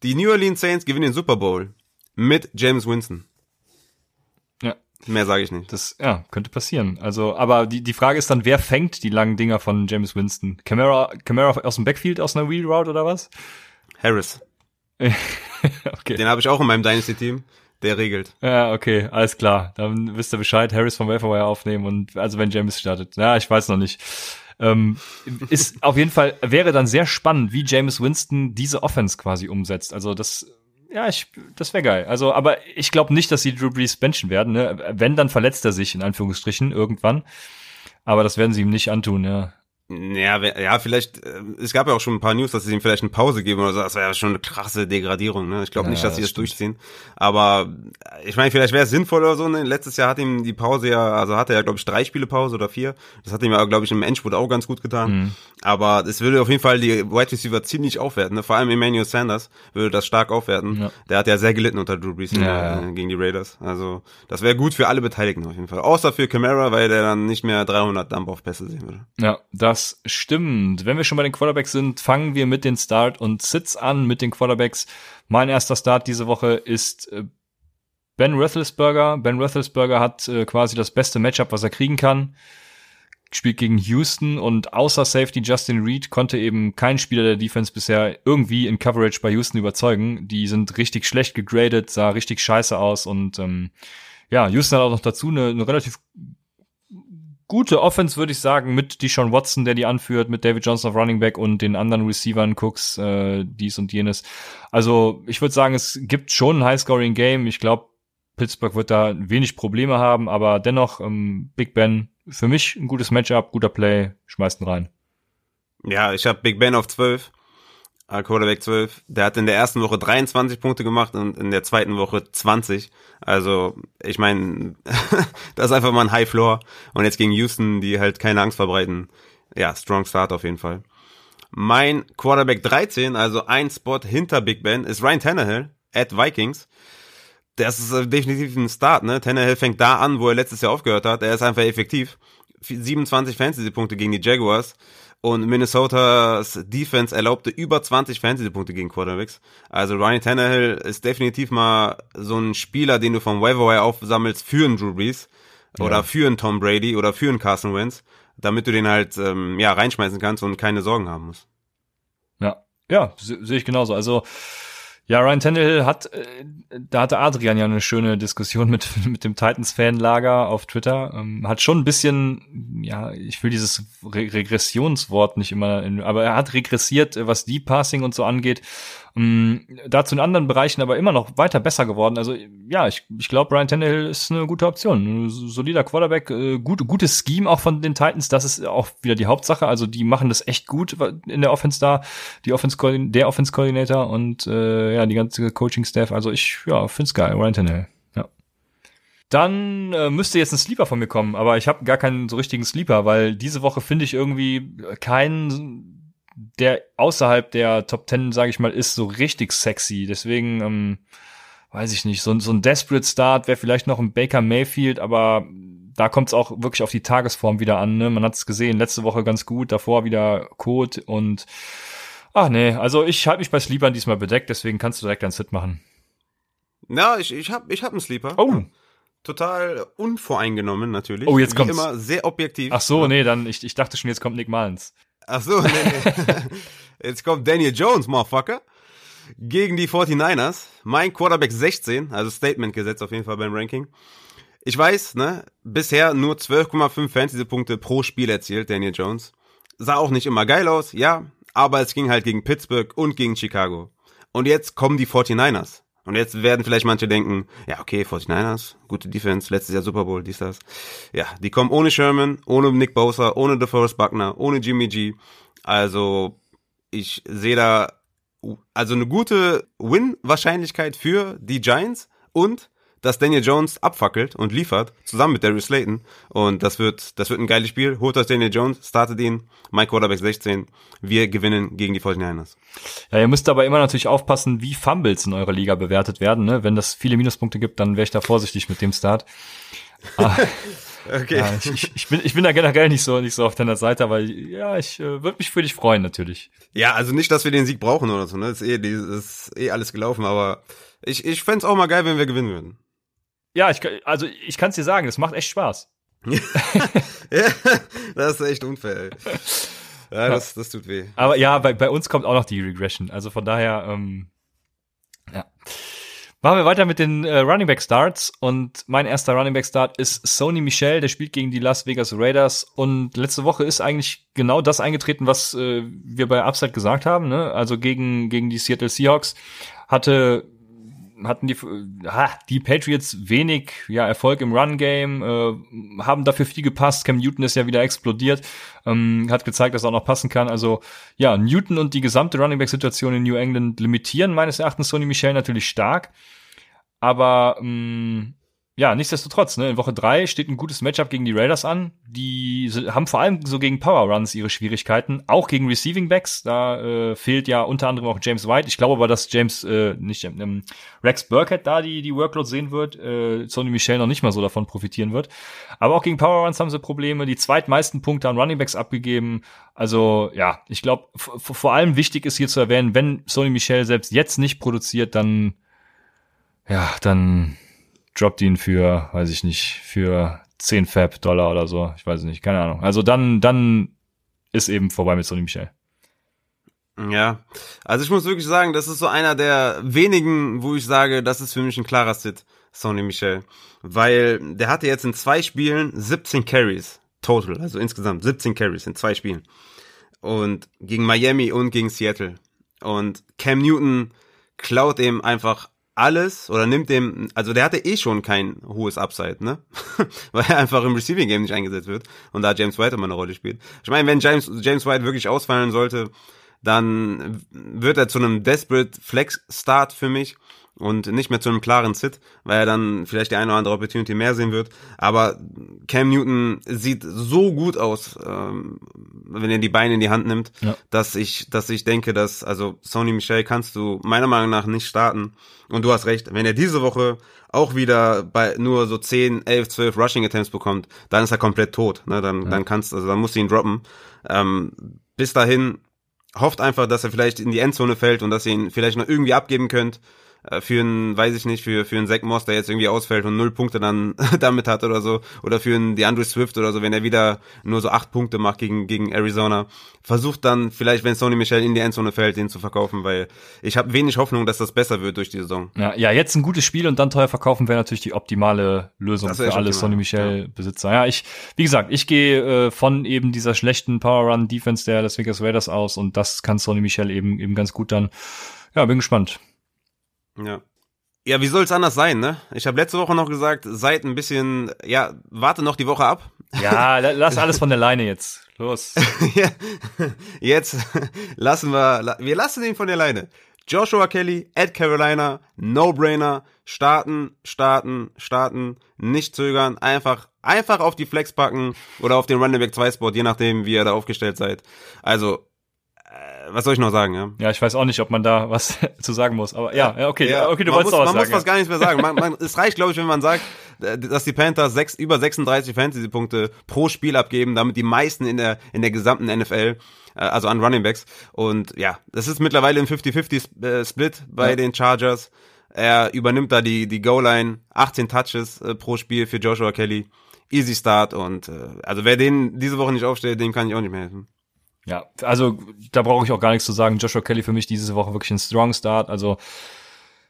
die New Orleans Saints gewinnen den Super Bowl mit James Winston. Ja. Mehr sage ich nicht. Das, ja, könnte passieren. Also, aber die, die Frage ist dann, wer fängt die langen Dinger von James Winston? Camera, Camera aus dem Backfield aus einer Wheel Route oder was? Harris. okay. Den habe ich auch in meinem Dynasty-Team der regelt. Ja, okay, alles klar. Dann wisst ihr Bescheid, Harris vom Waferwire aufnehmen und also wenn James startet. Ja, ich weiß noch nicht. Ähm, ist auf jeden Fall, wäre dann sehr spannend, wie James Winston diese Offense quasi umsetzt. Also das, ja, ich, das wäre geil. Also, aber ich glaube nicht, dass sie Drew Brees benchen werden. Ne? Wenn, dann verletzt er sich in Anführungsstrichen irgendwann. Aber das werden sie ihm nicht antun, ja. Ja, ja, vielleicht, äh, es gab ja auch schon ein paar News, dass sie ihm vielleicht eine Pause geben oder so. Das wäre ja schon eine krasse Degradierung. Ne? Ich glaube ja, nicht, dass sie das, das durchziehen. Aber ich meine, vielleicht wäre es sinnvoll oder so. Ne? Letztes Jahr hat ihm die Pause ja, also hat er ja, glaube ich, drei Spiele Pause oder vier. Das hat ihm ja, glaube ich, im Endspurt auch ganz gut getan. Mhm. Aber es würde auf jeden Fall die Wide Receiver ziemlich aufwerten. Ne? Vor allem Emmanuel Sanders würde das stark aufwerten. Ja. Der hat ja sehr gelitten unter Drew Brees ja, äh, gegen die Raiders. Also das wäre gut für alle Beteiligten auf jeden Fall. Außer für Camara, weil der dann nicht mehr 300 Dump-Off-Pässe sehen würde. Ja, das stimmt. Wenn wir schon bei den Quarterbacks sind, fangen wir mit den Start und Sits an mit den Quarterbacks. Mein erster Start diese Woche ist äh, Ben Roethlisberger. Ben Roethlisberger hat äh, quasi das beste Matchup, was er kriegen kann spielt gegen Houston und außer Safety Justin Reed konnte eben kein Spieler der Defense bisher irgendwie in Coverage bei Houston überzeugen. Die sind richtig schlecht gegradet, sah richtig scheiße aus und ähm, ja, Houston hat auch noch dazu eine, eine relativ gute Offense, würde ich sagen, mit Deshaun Watson, der die anführt, mit David Johnson auf Running Back und den anderen Receivern, Cooks, äh, dies und jenes. Also ich würde sagen, es gibt schon ein High-Scoring-Game. Ich glaube, Pittsburgh wird da wenig Probleme haben, aber dennoch ähm, Big Ben für mich ein gutes Matchup, guter Play, schmeißt ihn rein. Ja, ich habe Big Ben auf 12, äh, Quarterback 12. Der hat in der ersten Woche 23 Punkte gemacht und in der zweiten Woche 20. Also, ich meine, das ist einfach mal ein High Floor. Und jetzt gegen Houston, die halt keine Angst verbreiten. Ja, strong Start auf jeden Fall. Mein Quarterback 13, also ein Spot hinter Big Ben, ist Ryan Tannehill at Vikings das ist äh, definitiv ein Start, ne? Tannehill fängt da an, wo er letztes Jahr aufgehört hat. Er ist einfach effektiv. 27 Fantasy-Punkte gegen die Jaguars. Und Minnesotas Defense erlaubte über 20 Fantasy-Punkte gegen Quarterbacks. Also Ryan Tannehill ist definitiv mal so ein Spieler, den du vom Waiver aufsammelst für einen Drew Brees ja. oder für einen Tom Brady oder für einen Carson Wentz, damit du den halt ähm, ja reinschmeißen kannst und keine Sorgen haben musst. Ja, ja, sehe ich genauso. Also ja, Ryan Tannehill hat, äh, da hatte Adrian ja eine schöne Diskussion mit, mit dem Titans-Fanlager auf Twitter. Ähm, hat schon ein bisschen, ja, ich will dieses Re Regressionswort nicht immer, in, aber er hat regressiert, was Deep Passing und so angeht. Ähm, dazu in anderen Bereichen aber immer noch weiter besser geworden. Also ja, ich, ich glaube, Brian Tannehill ist eine gute Option. Ein solider Quarterback, äh, gut, gutes Scheme auch von den Titans. Das ist auch wieder die Hauptsache. Also die machen das echt gut in der Offense da, die Offense der Offense Coordinator und äh, ja die ganze Coaching Staff. Also ich ja find's geil, Brian Tannehill. Ja. Dann äh, müsste jetzt ein Sleeper von mir kommen, aber ich habe gar keinen so richtigen Sleeper, weil diese Woche finde ich irgendwie keinen der außerhalb der Top Ten, sage ich mal, ist so richtig sexy. Deswegen, ähm, weiß ich nicht, so, so ein Desperate Start wäre vielleicht noch ein Baker Mayfield, aber da kommt es auch wirklich auf die Tagesform wieder an. Ne? Man hat es gesehen, letzte Woche ganz gut, davor wieder Code und ach nee, also ich halte mich bei Sleepern diesmal bedeckt, deswegen kannst du direkt ein Sit machen. Na, ich, ich hab, ich hab einen Sleeper. Oh. Total unvoreingenommen natürlich. Oh, jetzt kommt immer sehr objektiv. Ach so, nee, dann ich, ich dachte schon, jetzt kommt Nick Mullins. Ach so, nee, nee. Jetzt kommt Daniel Jones, Motherfucker. Gegen die 49ers. Mein Quarterback 16, also Statement gesetzt auf jeden Fall beim Ranking. Ich weiß, ne, bisher nur 12,5 Fantasy-Punkte pro Spiel erzielt, Daniel Jones. Sah auch nicht immer geil aus, ja, aber es ging halt gegen Pittsburgh und gegen Chicago. Und jetzt kommen die 49ers. Und jetzt werden vielleicht manche denken, ja, okay, 49ers, gute Defense, letztes Jahr Super Bowl, dies, das. Ja, die kommen ohne Sherman, ohne Nick Bosa, ohne DeForest Buckner, ohne Jimmy G. Also, ich sehe da also eine gute Win-Wahrscheinlichkeit für die Giants und dass Daniel Jones abfackelt und liefert, zusammen mit Darius Slayton. Und das wird, das wird ein geiles Spiel. Holt euch Daniel Jones, startet ihn. Mike Quarterback 16. Wir gewinnen gegen die 49ers. Ja, ihr müsst aber immer natürlich aufpassen, wie Fumbles in eurer Liga bewertet werden. Ne? Wenn das viele Minuspunkte gibt, dann wäre ich da vorsichtig mit dem Start. Ah. Okay. Ja, ich, ich, bin, ich bin da generell nicht so, nicht so auf deiner Seite, aber ja, ich äh, würde mich für dich freuen, natürlich. Ja, also nicht, dass wir den Sieg brauchen oder so, ne? Das ist eh, ist eh alles gelaufen, aber ich, ich fände auch mal geil, wenn wir gewinnen würden. Ja, ich, also ich kann es dir sagen, das macht echt Spaß. ja, das ist echt unfair. Ey. Ja, das, das tut weh. Aber ja, bei, bei uns kommt auch noch die Regression. Also von daher, ähm, ja. Machen wir weiter mit den äh, Running Back Starts und mein erster Running Back Start ist Sony Michel, der spielt gegen die Las Vegas Raiders und letzte Woche ist eigentlich genau das eingetreten, was äh, wir bei Upside gesagt haben, ne? Also gegen gegen die Seattle Seahawks hatte hatten die ha, die Patriots wenig ja Erfolg im Run Game, äh, haben dafür viel gepasst. Cam Newton ist ja wieder explodiert, ähm, hat gezeigt, dass er auch noch passen kann. Also ja, Newton und die gesamte Running Back Situation in New England limitieren meines Erachtens Sony Michel natürlich stark, aber ähm, ja, nichtsdestotrotz, ne, in Woche drei steht ein gutes Matchup gegen die Raiders an. Die haben vor allem so gegen Power Runs ihre Schwierigkeiten, auch gegen Receiving Backs. Da äh, fehlt ja unter anderem auch James White. Ich glaube aber, dass James, äh, nicht ähm, Rex Burkhead da die, die Workload sehen wird, äh, Sonny Michel noch nicht mal so davon profitieren wird. Aber auch gegen Power Runs haben sie Probleme. Die zweitmeisten Punkte an Running Backs abgegeben. Also ja, ich glaube, vor allem wichtig ist hier zu erwähnen, wenn Sonny Michel selbst jetzt nicht produziert, dann ja, dann droppt ihn für, weiß ich nicht, für 10 Fab Dollar oder so. Ich weiß nicht, keine Ahnung. Also dann, dann ist eben vorbei mit Sonny Michel. Ja, also ich muss wirklich sagen, das ist so einer der wenigen, wo ich sage, das ist für mich ein klarer Sit, Sonny Michel. Weil der hatte jetzt in zwei Spielen 17 Carries total, also insgesamt 17 Carries in zwei Spielen. Und gegen Miami und gegen Seattle. Und Cam Newton klaut ihm einfach alles oder nimmt dem, also der hatte eh schon kein hohes Upside, ne? Weil er einfach im Receiving Game nicht eingesetzt wird und da James White immer eine Rolle spielt. Ich meine, wenn James, James White wirklich ausfallen sollte, dann wird er zu einem Desperate Flex Start für mich und nicht mehr zu einem klaren Sit, weil er dann vielleicht die eine oder andere Opportunity mehr sehen wird. Aber Cam Newton sieht so gut aus, ähm, wenn er die Beine in die Hand nimmt, ja. dass ich, dass ich denke, dass also Sony Michel kannst du meiner Meinung nach nicht starten. Und du hast recht, wenn er diese Woche auch wieder bei nur so 10, 11, 12 Rushing Attempts bekommt, dann ist er komplett tot. Ne? Dann, ja. dann kannst, also dann musst du ihn droppen. Ähm, bis dahin hofft einfach, dass er vielleicht in die Endzone fällt und dass ihr ihn vielleicht noch irgendwie abgeben könnt für einen, weiß ich nicht, für, für einen Zach Moss, der jetzt irgendwie ausfällt und null Punkte dann damit hat oder so, oder für einen DeAndre Swift oder so, wenn er wieder nur so acht Punkte macht gegen, gegen Arizona, versucht dann vielleicht, wenn Sony Michel in die Endzone fällt, den zu verkaufen, weil ich habe wenig Hoffnung, dass das besser wird durch die Saison. Ja, ja, jetzt ein gutes Spiel und dann teuer verkaufen wäre natürlich die optimale Lösung für alle Sony Michel Besitzer. Ja. ja, ich, wie gesagt, ich gehe äh, von eben dieser schlechten Power Run Defense der Las Vegas Raiders aus und das kann Sony Michel eben eben ganz gut dann. Ja, bin gespannt. Ja. Ja, wie soll es anders sein, ne? Ich habe letzte Woche noch gesagt, seid ein bisschen, ja, warte noch die Woche ab. Ja, lass alles von der Leine jetzt. Los. ja, jetzt lassen wir, wir lassen ihn von der Leine. Joshua Kelly, at Carolina, No-Brainer, starten, starten, starten, nicht zögern, einfach, einfach auf die Flex packen oder auf den Running Back 2 Spot, je nachdem, wie ihr da aufgestellt seid. Also, was soll ich noch sagen? Ja, ja ich weiß auch nicht, ob man da was zu sagen muss. Aber ja, ja okay, ja, okay, du wolltest muss, auch was man sagen. Man muss fast gar nichts mehr sagen. Man, man, es reicht, glaube ich, wenn man sagt, äh, dass die Panthers sechs, über 36 Fantasy-Punkte pro Spiel abgeben, damit die meisten in der, in der gesamten NFL, äh, also an Running Backs. Und ja, das ist mittlerweile ein 50-50-Split äh, bei ja. den Chargers. Er übernimmt da die, die Goal-Line, 18 Touches äh, pro Spiel für Joshua Kelly. Easy Start und äh, also wer den diese Woche nicht aufstellt, dem kann ich auch nicht mehr helfen. Ja, also da brauche ich auch gar nichts zu sagen. Joshua Kelly für mich diese Woche wirklich ein Strong Start. Also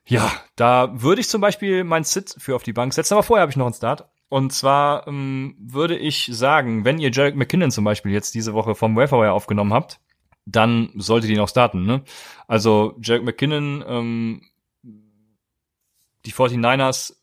ja, da würde ich zum Beispiel mein Sit für auf die Bank setzen, aber vorher habe ich noch einen Start. Und zwar ähm, würde ich sagen, wenn ihr Jarek McKinnon zum Beispiel jetzt diese Woche vom Waferwire aufgenommen habt, dann solltet ihr ihn auch starten. Ne? Also Jarek McKinnon, ähm, die 49ers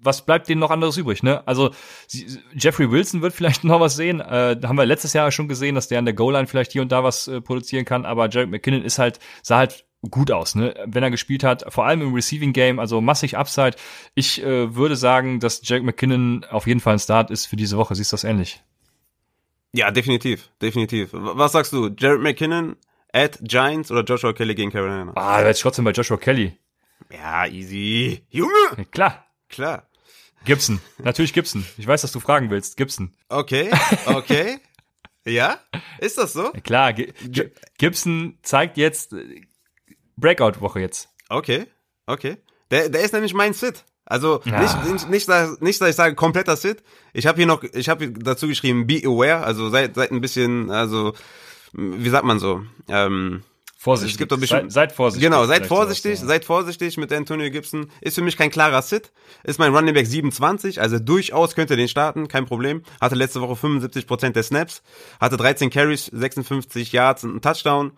was bleibt denen noch anderes übrig, ne? Also sie, Jeffrey Wilson wird vielleicht noch was sehen. Äh, haben wir letztes Jahr schon gesehen, dass der an der Goal-Line vielleicht hier und da was äh, produzieren kann, aber Jared McKinnon ist halt, sah halt gut aus, ne? Wenn er gespielt hat, vor allem im Receiving Game, also massig Upside. Ich äh, würde sagen, dass Jared McKinnon auf jeden Fall ein Start ist für diese Woche. Siehst du das ähnlich? Ja, definitiv, definitiv. Was sagst du? Jared McKinnon at Giants oder Joshua Kelly gegen Carolina? Ah, da ich trotzdem bei Joshua Kelly. Ja, easy. Junge! Klar. Klar. Gibson. Natürlich Gibson. Ich weiß, dass du fragen willst. Gibson. Okay, okay. ja? Ist das so? Ja, klar. G G Gibson zeigt jetzt äh, Breakout-Woche jetzt. Okay, okay. Der, der ist nämlich mein Sit. Also ja. nicht, nicht, nicht, dass, nicht, dass ich sage kompletter Sit. Ich habe hier noch, ich habe dazu geschrieben, be aware. Also seid, seid ein bisschen, also wie sagt man so? Ähm, Vorsichtig. Es gibt doch bestimmt, seid, seid vorsichtig. Genau, seid vorsichtig, ja. seid vorsichtig mit Antonio Gibson. Ist für mich kein klarer Sit. Ist mein Running Back 27, also durchaus könnt ihr den starten, kein Problem. Hatte letzte Woche 75% der Snaps, hatte 13 Carries, 56 Yards und einen Touchdown.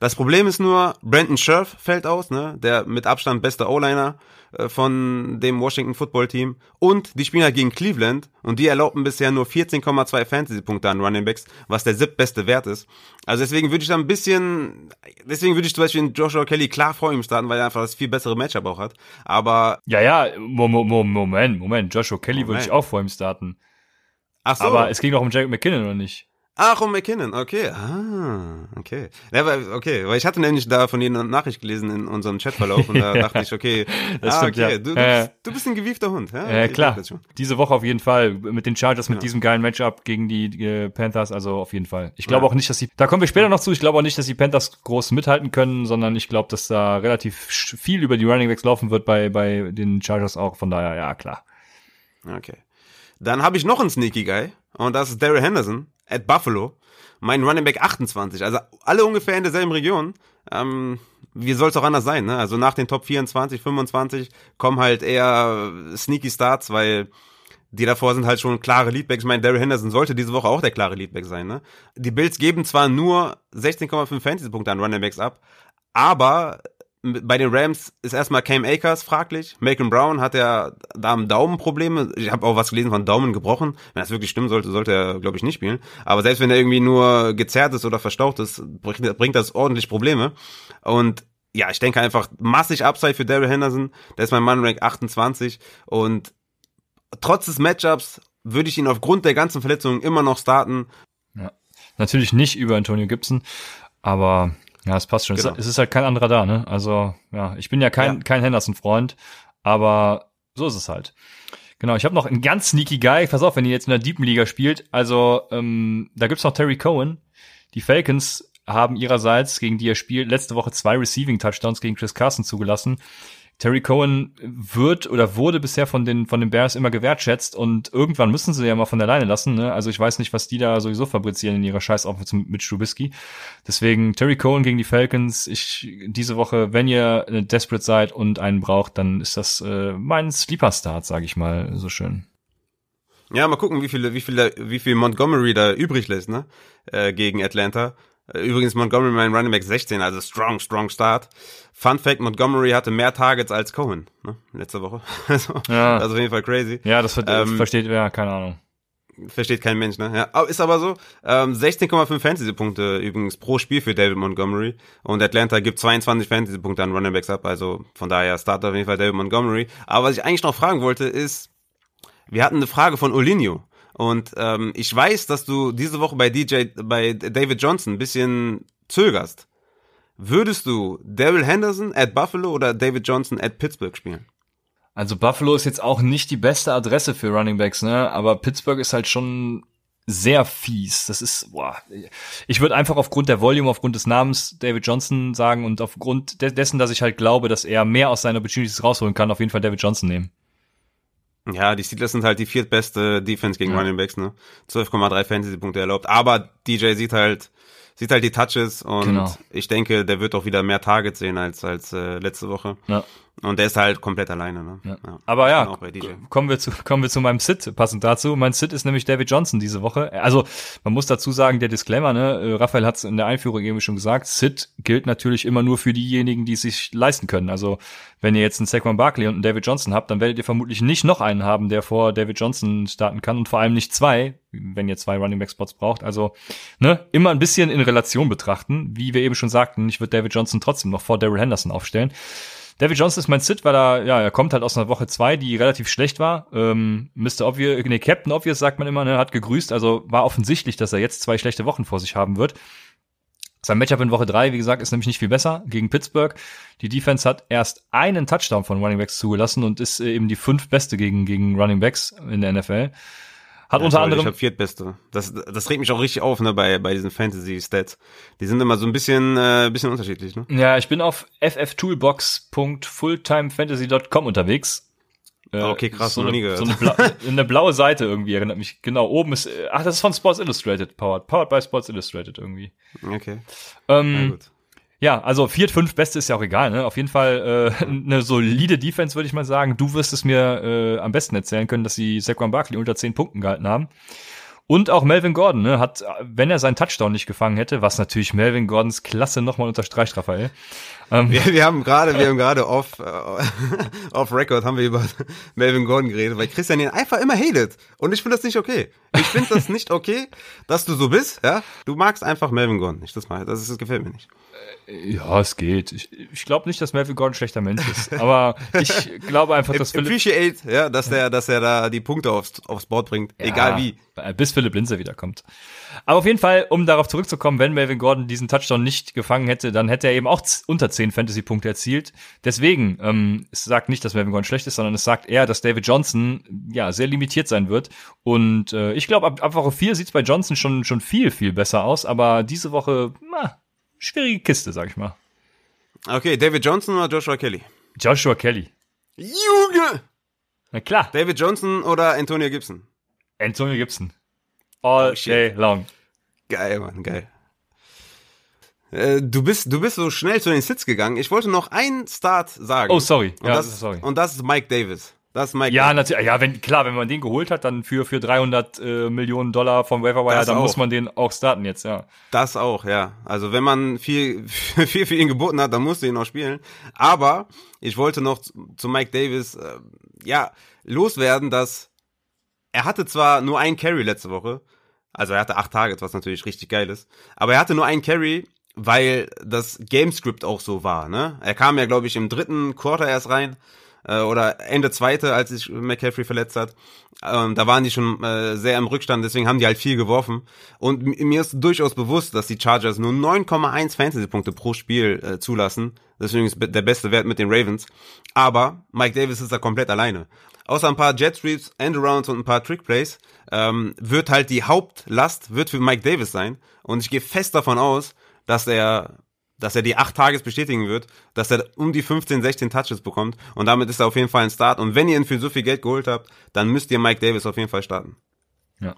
Das Problem ist nur, Brandon Scherf fällt aus, ne? der mit Abstand beste O-Liner von dem Washington Football Team. Und die spielen halt gegen Cleveland und die erlaubten bisher nur 14,2 Fantasy-Punkte an Running Backs, was der siebtbeste Wert ist. Also deswegen würde ich da ein bisschen, deswegen würde ich zum Beispiel Joshua Kelly klar vor ihm starten, weil er einfach das viel bessere Matchup auch hat. Aber, Ja, ja, Mo Mo Mo Moment, Moment. Joshua Kelly würde ich auch vor ihm starten. ach so. Aber es ging doch um Jacob McKinnon, oder nicht? Ach, um McKinnon, okay. Ah, okay. Ja, weil, okay, weil ich hatte nämlich da von Ihnen eine Nachricht gelesen in unserem Chatverlauf und da dachte ich, okay, Das ah, stimmt, okay, ja. du, du, Ja, bist, du bist ein gewiefter Hund. Ja, Ja, Ich klar. Diese Woche auf jeden Fall. Mit den Chargers, mit diesem geilen Matchup gegen die äh, Panthers, also auf jeden Fall. Ich glaube auch nicht, dass die, da kommen wir später noch zu, ich glaube auch nicht, dass die Panthers groß mithalten können, sondern ich glaube, dass da relativ viel über die Running Backs laufen wird bei, bei den Chargers auch. Von daher, ja, klar. Okay. Dann habe ich noch einen Sneaky Guy und das ist Daryl Henderson at Buffalo. Mein Running Back 28. Also alle ungefähr in derselben Region. Ähm, wie soll es auch anders sein, ne? Also nach den Top 24, 25 kommen halt eher Sneaky Starts, weil die davor sind halt schon klare Leadbacks. Ich meine, Daryl Henderson sollte diese Woche auch der klare Leadback sein, ne? Die Bills geben zwar nur 16,5 Fantasy-Punkte an Running Backs ab, aber bei den Rams ist erstmal Cam Akers fraglich. Malcolm Brown hat ja da am Daumenprobleme. Ich habe auch was gelesen von Daumen gebrochen. Wenn das wirklich stimmen sollte, sollte er, glaube ich, nicht spielen. Aber selbst wenn er irgendwie nur gezerrt ist oder verstaucht ist, bringt, das ordentlich Probleme. Und ja, ich denke einfach massig Upside für Daryl Henderson. Der ist mein Mann Rank 28 und trotz des Matchups würde ich ihn aufgrund der ganzen Verletzungen immer noch starten. Natürlich nicht über Antonio Gibson, aber ja, es passt schon. Genau. Es, ist halt kein anderer da, ne? Also, ja, ich bin ja kein, Ja. kein Henderson-Freund, aber so ist es halt. Genau, ich habe noch einen ganz sneaky Guy. Pass auf, wenn ihr jetzt in der Deepen Liga spielt. Also, ähm, da gibt's noch Terry Cohen. Die Falcons haben ihrerseits, gegen die er spielt, letzte Woche zwei Receiving-Touchdowns gegen Chris Carson zugelassen. Terry Cohen wird oder wurde bisher von den, von den Bears immer gewertschätzt und irgendwann müssen sie ja mal von der Leine lassen. Ne? Also ich weiß nicht, was die da sowieso fabrizieren in ihrer Scheißoffense mit Strubisky. Deswegen Terry Cohen gegen die Falcons. Ich diese Woche, wenn ihr desperate seid und einen braucht, dann ist das äh, mein Sleeper-Start, sage ich mal so schön. Ja, mal gucken, wie viel, wie viel, wie viel Montgomery da übrig lässt, ne? Äh, gegen Atlanta. Übrigens Montgomery mein Running Back 16, also strong, strong Start. Fun Fact, Montgomery hatte mehr Targets als Cohen, ne? Letzte Woche. Also, Ja. Das ist auf jeden Fall crazy. Ja, das ver Ähm, versteht, ja, keine Ahnung. Versteht kein Mensch, ne? Ja, aber ist aber so. Ähm, 16,5 Fantasy-Punkte übrigens pro Spiel für David Montgomery. Und Atlanta gibt 22 Fantasy-Punkte an Running Backs ab. Also von daher startet auf jeden Fall David Montgomery. Aber was ich eigentlich noch fragen wollte, ist, wir hatten eine Frage von Olinio. Und ähm, ich weiß, dass du diese Woche bei DJ, bei David Johnson ein bisschen zögerst. Würdest du Daryl Henderson at Buffalo oder David Johnson at Pittsburgh spielen? Also Buffalo ist jetzt auch nicht die beste Adresse für Running Backs, ne? Aber Pittsburgh ist halt schon sehr fies. Das ist, boah. Ich würde einfach aufgrund der Volume, aufgrund des Namens David Johnson sagen und aufgrund de dessen, dass ich halt glaube, dass er mehr aus seinen Opportunities rausholen kann, auf jeden Fall David Johnson nehmen. Ja, die Steelers sind halt die viertbeste Defense gegen Ja. Running Backs, ne? 12,3 Fantasy-Punkte erlaubt. Aber DJ sieht halt, sieht halt die Touches und Genau. ich denke, der wird auch wieder mehr Targets sehen als, als äh, letzte Woche. Ja. Und der ist halt komplett alleine, ne? Ja. Aber ja, auch bei DJ. kommen wir zu kommen wir zu meinem Sit passend dazu. Mein Sit ist nämlich David Johnson diese Woche. Also man muss dazu sagen, der Disclaimer, ne, äh, Raphael hat es in der Einführung eben schon gesagt, Sit gilt natürlich immer nur für diejenigen, die es sich leisten können. Also wenn ihr jetzt einen Saquon Barkley und einen David Johnson habt, dann werdet ihr vermutlich nicht noch einen haben, der vor David Johnson starten kann und vor allem nicht zwei, wenn ihr zwei Running Back Spots braucht. Also ne, immer ein bisschen in Relation betrachten. Wie wir eben schon sagten, ich würde David Johnson trotzdem noch vor Daryl Henderson aufstellen. David Johnson ist mein Sit, weil er, ja, er kommt halt aus einer Woche zwei, die relativ schlecht war. Ähm, Mr. Obvious, nee, Captain Obvious sagt man immer, ne, hat gegrüßt, also war offensichtlich, dass er jetzt zwei schlechte Wochen vor sich haben wird. Sein Matchup in Woche drei, wie gesagt, ist nämlich nicht viel besser gegen Pittsburgh. Die Defense hat erst einen Touchdown von Running Backs zugelassen und ist äh, eben die fünf beste gegen, gegen Running Backs in der NFL. Hat Ja, unter toll, anderem, Ich habe viertbeste. Das, das regt mich auch richtig auf, ne, bei, bei diesen Fantasy-Stats. Die sind immer so ein bisschen, äh, bisschen unterschiedlich, ne? ja, ich bin auf fftoolbox.fulltimefantasy.com unterwegs. Äh, Ah, okay, krass, so noch eine, nie gehört. so eine, bla eine blaue Seite irgendwie erinnert mich. Genau, oben ist, äh, ach, das ist von Sports Illustrated powered. Powered by Sports Illustrated irgendwie. Okay. Ähm, Na gut. Ja, also viert, fünf Beste ist ja auch egal, ne? Auf jeden Fall äh, eine solide Defense, würde ich mal sagen. Du wirst es mir äh, am besten erzählen können, dass sie Saquon Barkley unter zehn Punkten gehalten haben. Und auch Melvin Gordon, ne, hat, wenn er seinen Touchdown nicht gefangen hätte, was natürlich Melvin Gordons Klasse nochmal unterstreicht, Raphael. Ähm, wir, wir haben gerade, wir haben gerade off, äh, off Record haben wir über Melvin Gordon geredet, weil Christian ihn einfach immer hatet. Und ich finde das nicht okay. Ich finde das nicht okay, dass du so bist, ja. Du magst einfach Melvin Gordon nicht. Das, das, das gefällt mir nicht. Ja, es geht. Ich, ich glaube nicht, dass Melvin Gordon ein schlechter Mensch ist. Aber ich glaube einfach, dass Philipp... Appreciate, ja, dass der, dass er da die Punkte aufs, aufs Board bringt. Ja, egal wie. Bis Philipp Linzer wiederkommt. Aber auf jeden Fall, um darauf zurückzukommen, wenn Melvin Gordon diesen Touchdown nicht gefangen hätte, dann hätte er eben auch unter 10 Fantasy-Punkte erzielt. Deswegen, ähm, es sagt nicht, dass Melvin Gordon schlecht ist, sondern es sagt eher, dass David Johnson ja sehr limitiert sein wird. Und äh, ich glaube, ab, ab Woche 4 sieht es bei Johnson schon, schon viel, viel besser aus. Aber diese Woche, na, schwierige Kiste, sag ich mal. Okay, David Johnson oder Joshua Kelly? Joshua Kelly. Junge! Na klar. David Johnson oder Antonio Gibson? Antonio Gibson. All oh, day long. Geil, Mann, geil. Äh, du bist, du bist so schnell zu den Sits gegangen. Ich wollte noch einen Start sagen. Oh, sorry. Und, ja, das, sorry. und das ist Mike Davis. Das ist ja, natürlich. Ja, wenn, klar, wenn man den geholt hat, dann für, für 300 äh, Millionen Dollar vom Waverwire, dann auch. muss man den auch starten jetzt, ja. Das auch, ja. Also wenn man viel, viel für ihn geboten hat, dann musst du ihn auch spielen. Aber ich wollte noch zu Mike Davis, äh, ja, loswerden, dass er hatte zwar nur einen Carry letzte Woche, also er hatte acht Targets, was natürlich richtig geil ist, aber er hatte nur einen Carry, weil das Gamescript auch so war, ne? Er kam ja, glaube ich, im dritten Quarter erst rein äh, oder Ende zweite, als sich McCaffrey verletzt hat. Ähm, da waren die schon äh, sehr im Rückstand, deswegen haben die halt viel geworfen. Und mir ist durchaus bewusst, dass die Chargers nur 9,1 Fantasy-Punkte pro Spiel äh, zulassen. Deswegen ist der beste Wert mit den Ravens. Aber Mike Davis ist da komplett alleine. Außer ein paar Jet Sweeps, Endarounds und ein paar Trick Plays ähm, wird halt die Hauptlast wird für Mike Davis sein. Und ich gehe fest davon aus, dass er dass er die acht Tages bestätigen wird, dass er um die 15, 16 Touches bekommt und damit ist er auf jeden Fall ein Start. Und wenn ihr ihn für so viel Geld geholt habt, dann müsst ihr Mike Davis auf jeden Fall starten. Ja.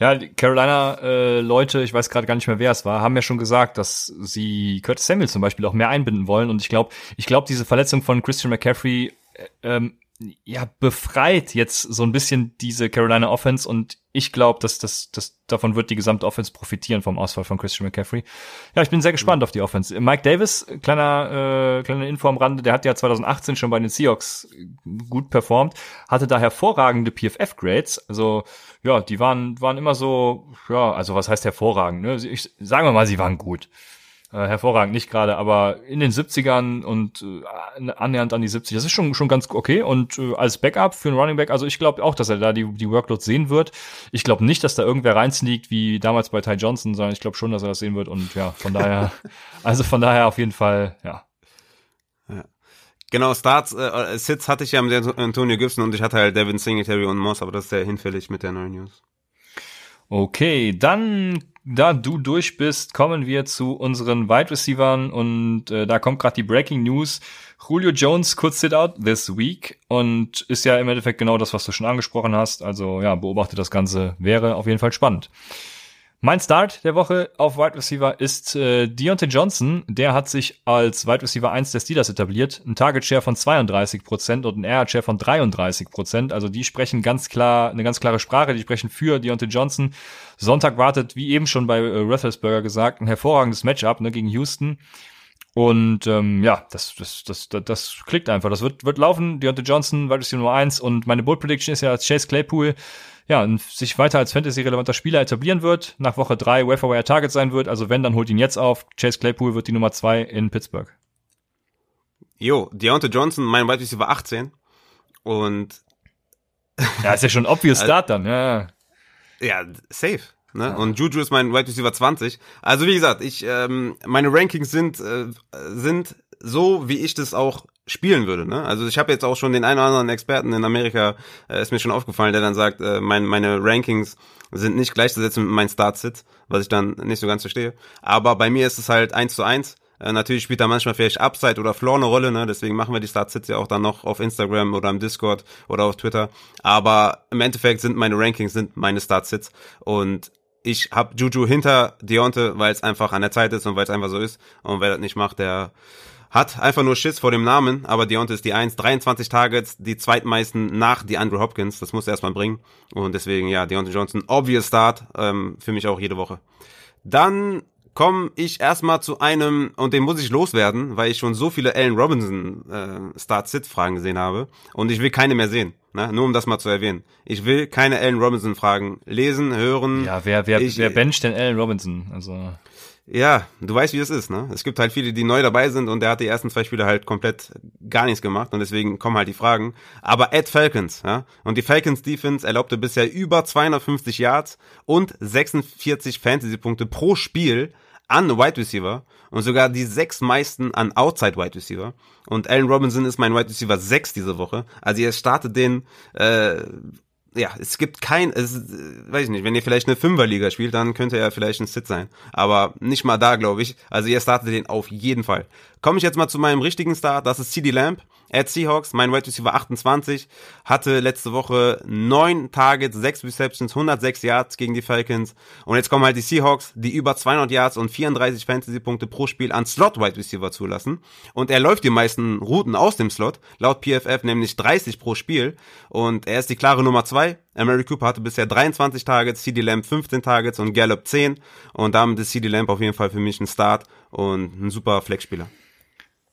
Ja, Carolina-Leute, äh, ich weiß gerade gar nicht mehr, wer es war, haben ja schon gesagt, dass sie Curtis Samuel zum Beispiel auch mehr einbinden wollen. Und ich glaube, ich glaube, diese Verletzung von Christian McCaffrey äh, ähm, ja, befreit jetzt so ein bisschen diese Carolina Offense und ich glaube, dass das, das, davon wird die gesamte Offense profitieren vom Ausfall von Christian McCaffrey. Ja, ich bin sehr gespannt mhm. auf die Offense. Mike Davis, kleiner, äh, kleiner Info am Rande, der hat ja 2018 schon bei den Seahawks gut performt, hatte da hervorragende PFF-Grades. Also, ja, die waren, waren immer so, ja, also was heißt hervorragend, ne? Ich, sagen wir mal, sie waren gut äh, hervorragend, nicht gerade, aber in den 70ern und äh, annähernd an die 70, das ist schon schon ganz okay und äh, als Backup für einen Running Back, also ich glaube auch, dass er da die die Workload sehen wird. Ich glaube nicht, dass da irgendwer reinsneakt wie damals bei Ty Johnson, sondern ich glaube schon, dass er das sehen wird und ja, von daher also von daher auf jeden Fall, ja. ja. Genau, Starts, äh, Sits hatte ich ja mit Antonio Gibson und ich hatte halt Devin Singletary und Moss, aber das ist sehr hinfällig mit der neuen News. Okay, dann da du durch bist, kommen wir zu unseren Wide Receivern und äh, da kommt gerade die Breaking News. Julio Jones could sit out this week und ist ja im Endeffekt genau das, was du schon angesprochen hast. Also ja, beobachte das Ganze, wäre auf jeden Fall spannend. Mein Start der Woche auf Wide Receiver ist äh, Deontay Johnson. Der hat sich als Wide Receiver 1 der Steelers etabliert. Ein Target Share von 32 Prozent und ein Air Share von 33%. Prozent. Also die sprechen ganz klar, eine ganz klare Sprache. Die sprechen für Deontay Johnson. Sonntag wartet, wie eben schon bei äh, Roethlisberger gesagt, ein hervorragendes Matchup ne, gegen Houston. Und ähm, ja, das, das, das, das, das klickt einfach. Das wird, wird laufen. Deontay Johnson, Wide Receiver Nummer 1. Und meine Bold Prediction ist ja Chase Claypool ja, sich weiter als Fantasy-relevanter Spieler etablieren wird, nach Woche drei Waferwire Target sein wird. Also wenn, dann holt ihn jetzt auf. Chase Claypool wird die Nummer zwei in Pittsburgh. Jo, Deontay Johnson, mein Wide Receiver 18. Und ja, ist ja schon obvious Start dann, ja. Ja, safe. Ne? Und Juju ist mein Wide Receiver 20. Also wie gesagt, ich ähm, meine Rankings sind äh, sind so, wie ich das auch spielen würde. Ne? Also ich habe jetzt auch schon den einen oder anderen Experten in Amerika, äh, ist mir schon aufgefallen, der dann sagt, äh, mein, meine Rankings sind nicht gleichzusetzen mit meinen Start-Sits, was ich dann nicht so ganz verstehe. Aber bei mir ist es halt eins zu eins. Äh, natürlich spielt da manchmal vielleicht Upside oder Floor eine Rolle, ne? deswegen machen wir die Start-Sits ja auch dann noch auf Instagram oder im Discord oder auf Twitter. Aber im Endeffekt sind meine Rankings sind meine Start-Sits und ich habe Juju hinter Deonte, weil es einfach an der Zeit ist und weil es einfach so ist. Und wer das nicht macht, der hat einfach nur Schiss vor dem Namen, aber Deontay ist die 1, 23 Targets, die zweitmeisten nach die Andrew Hopkins, das muss er erstmal bringen und deswegen ja, Deontay Johnson, obvious Start, ähm, für mich auch jede Woche. Dann komme ich erstmal zu einem, und den muss ich loswerden, weil ich schon so viele Allen Robinson äh, Start-Sit-Fragen gesehen habe und ich will keine mehr sehen. Ne? Nur um das mal zu erwähnen. Ich will keine Allen Robinson-Fragen lesen, hören. Ja, wer, wer, ich, wer bencht denn Allen Robinson? Also ja, du weißt, wie es ist, ne? Es gibt halt viele, die neu dabei sind und der hat die ersten zwei Spiele halt komplett gar nichts gemacht und deswegen kommen halt die Fragen. Aber Ed Falcons, ja? Und die Falcons Defense erlaubte bisher über 250 Yards und 46 Fantasy-Punkte pro Spiel an Wide Receiver und sogar die sechs meisten an Outside Wide Receiver. Und Allen Robinson ist mein Wide Receiver 6 diese Woche. Also ihr startet den äh, ja, es gibt kein, es, weiß ich nicht, wenn ihr vielleicht eine Fünferliga spielt, dann könnte er vielleicht ein Sit sein. Aber nicht mal da, glaube ich. Also ihr startet den auf jeden Fall. Komme ich jetzt mal zu meinem richtigen Start, das ist CD Lamp. At Seahawks, mein Wide Receiver 28, hatte letzte Woche neun Targets, sechs Receptions, 106 Yards gegen die Falcons. Und jetzt kommen halt die Seahawks, die über 200 Yards und 34 Fantasy-Punkte pro Spiel an Slot-Wide Receiver zulassen. Und er läuft die meisten Routen aus dem Slot, laut PFF nämlich 30 pro Spiel. Und er ist die klare Nummer zwei. Mary Cooper hatte bisher 23 Targets, CD Lamb 15 Targets und Gallup 10. Und damit ist CD Lamb auf jeden Fall für mich ein Start und ein super Flexspieler.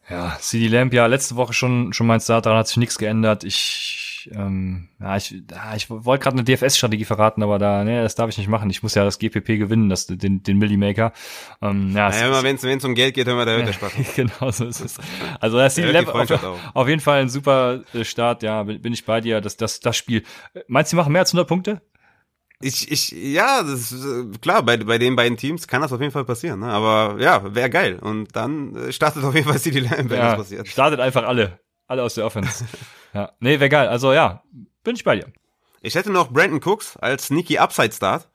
Ja, CD Lamp, ja, letzte Woche schon, schon mein Start, daran hat sich nichts geändert. Ich, ähm, ja, ich, ja, ich wollte gerade eine DFS-Strategie verraten, aber da, ne, das darf ich nicht machen. Ich muss ja das GPP gewinnen, das, den, den Millimaker. Ähm, ja, naja, immer wenn es um Geld geht, hören wir, da hört der Spaß. genau, so ist es. Also, das CD Lamp auf, auf, jeden Fall ein super äh, Start, ja, bin, bin ich bei dir. Das, das, das Spiel. Meinst du, die machen mehr als 100 Punkte? Ich, ich, ja, das ist, äh, klar, bei, bei den beiden Teams kann das auf jeden Fall passieren, ne? aber ja, wäre geil. Und dann äh, startet auf jeden Fall CD Lamb, wenn ja, das passiert. Startet einfach alle, alle aus der Offense. ja, nee, wäre geil. Also ja, bin ich bei dir. Ich hätte noch Brandon Cooks als sneaky Upside Start.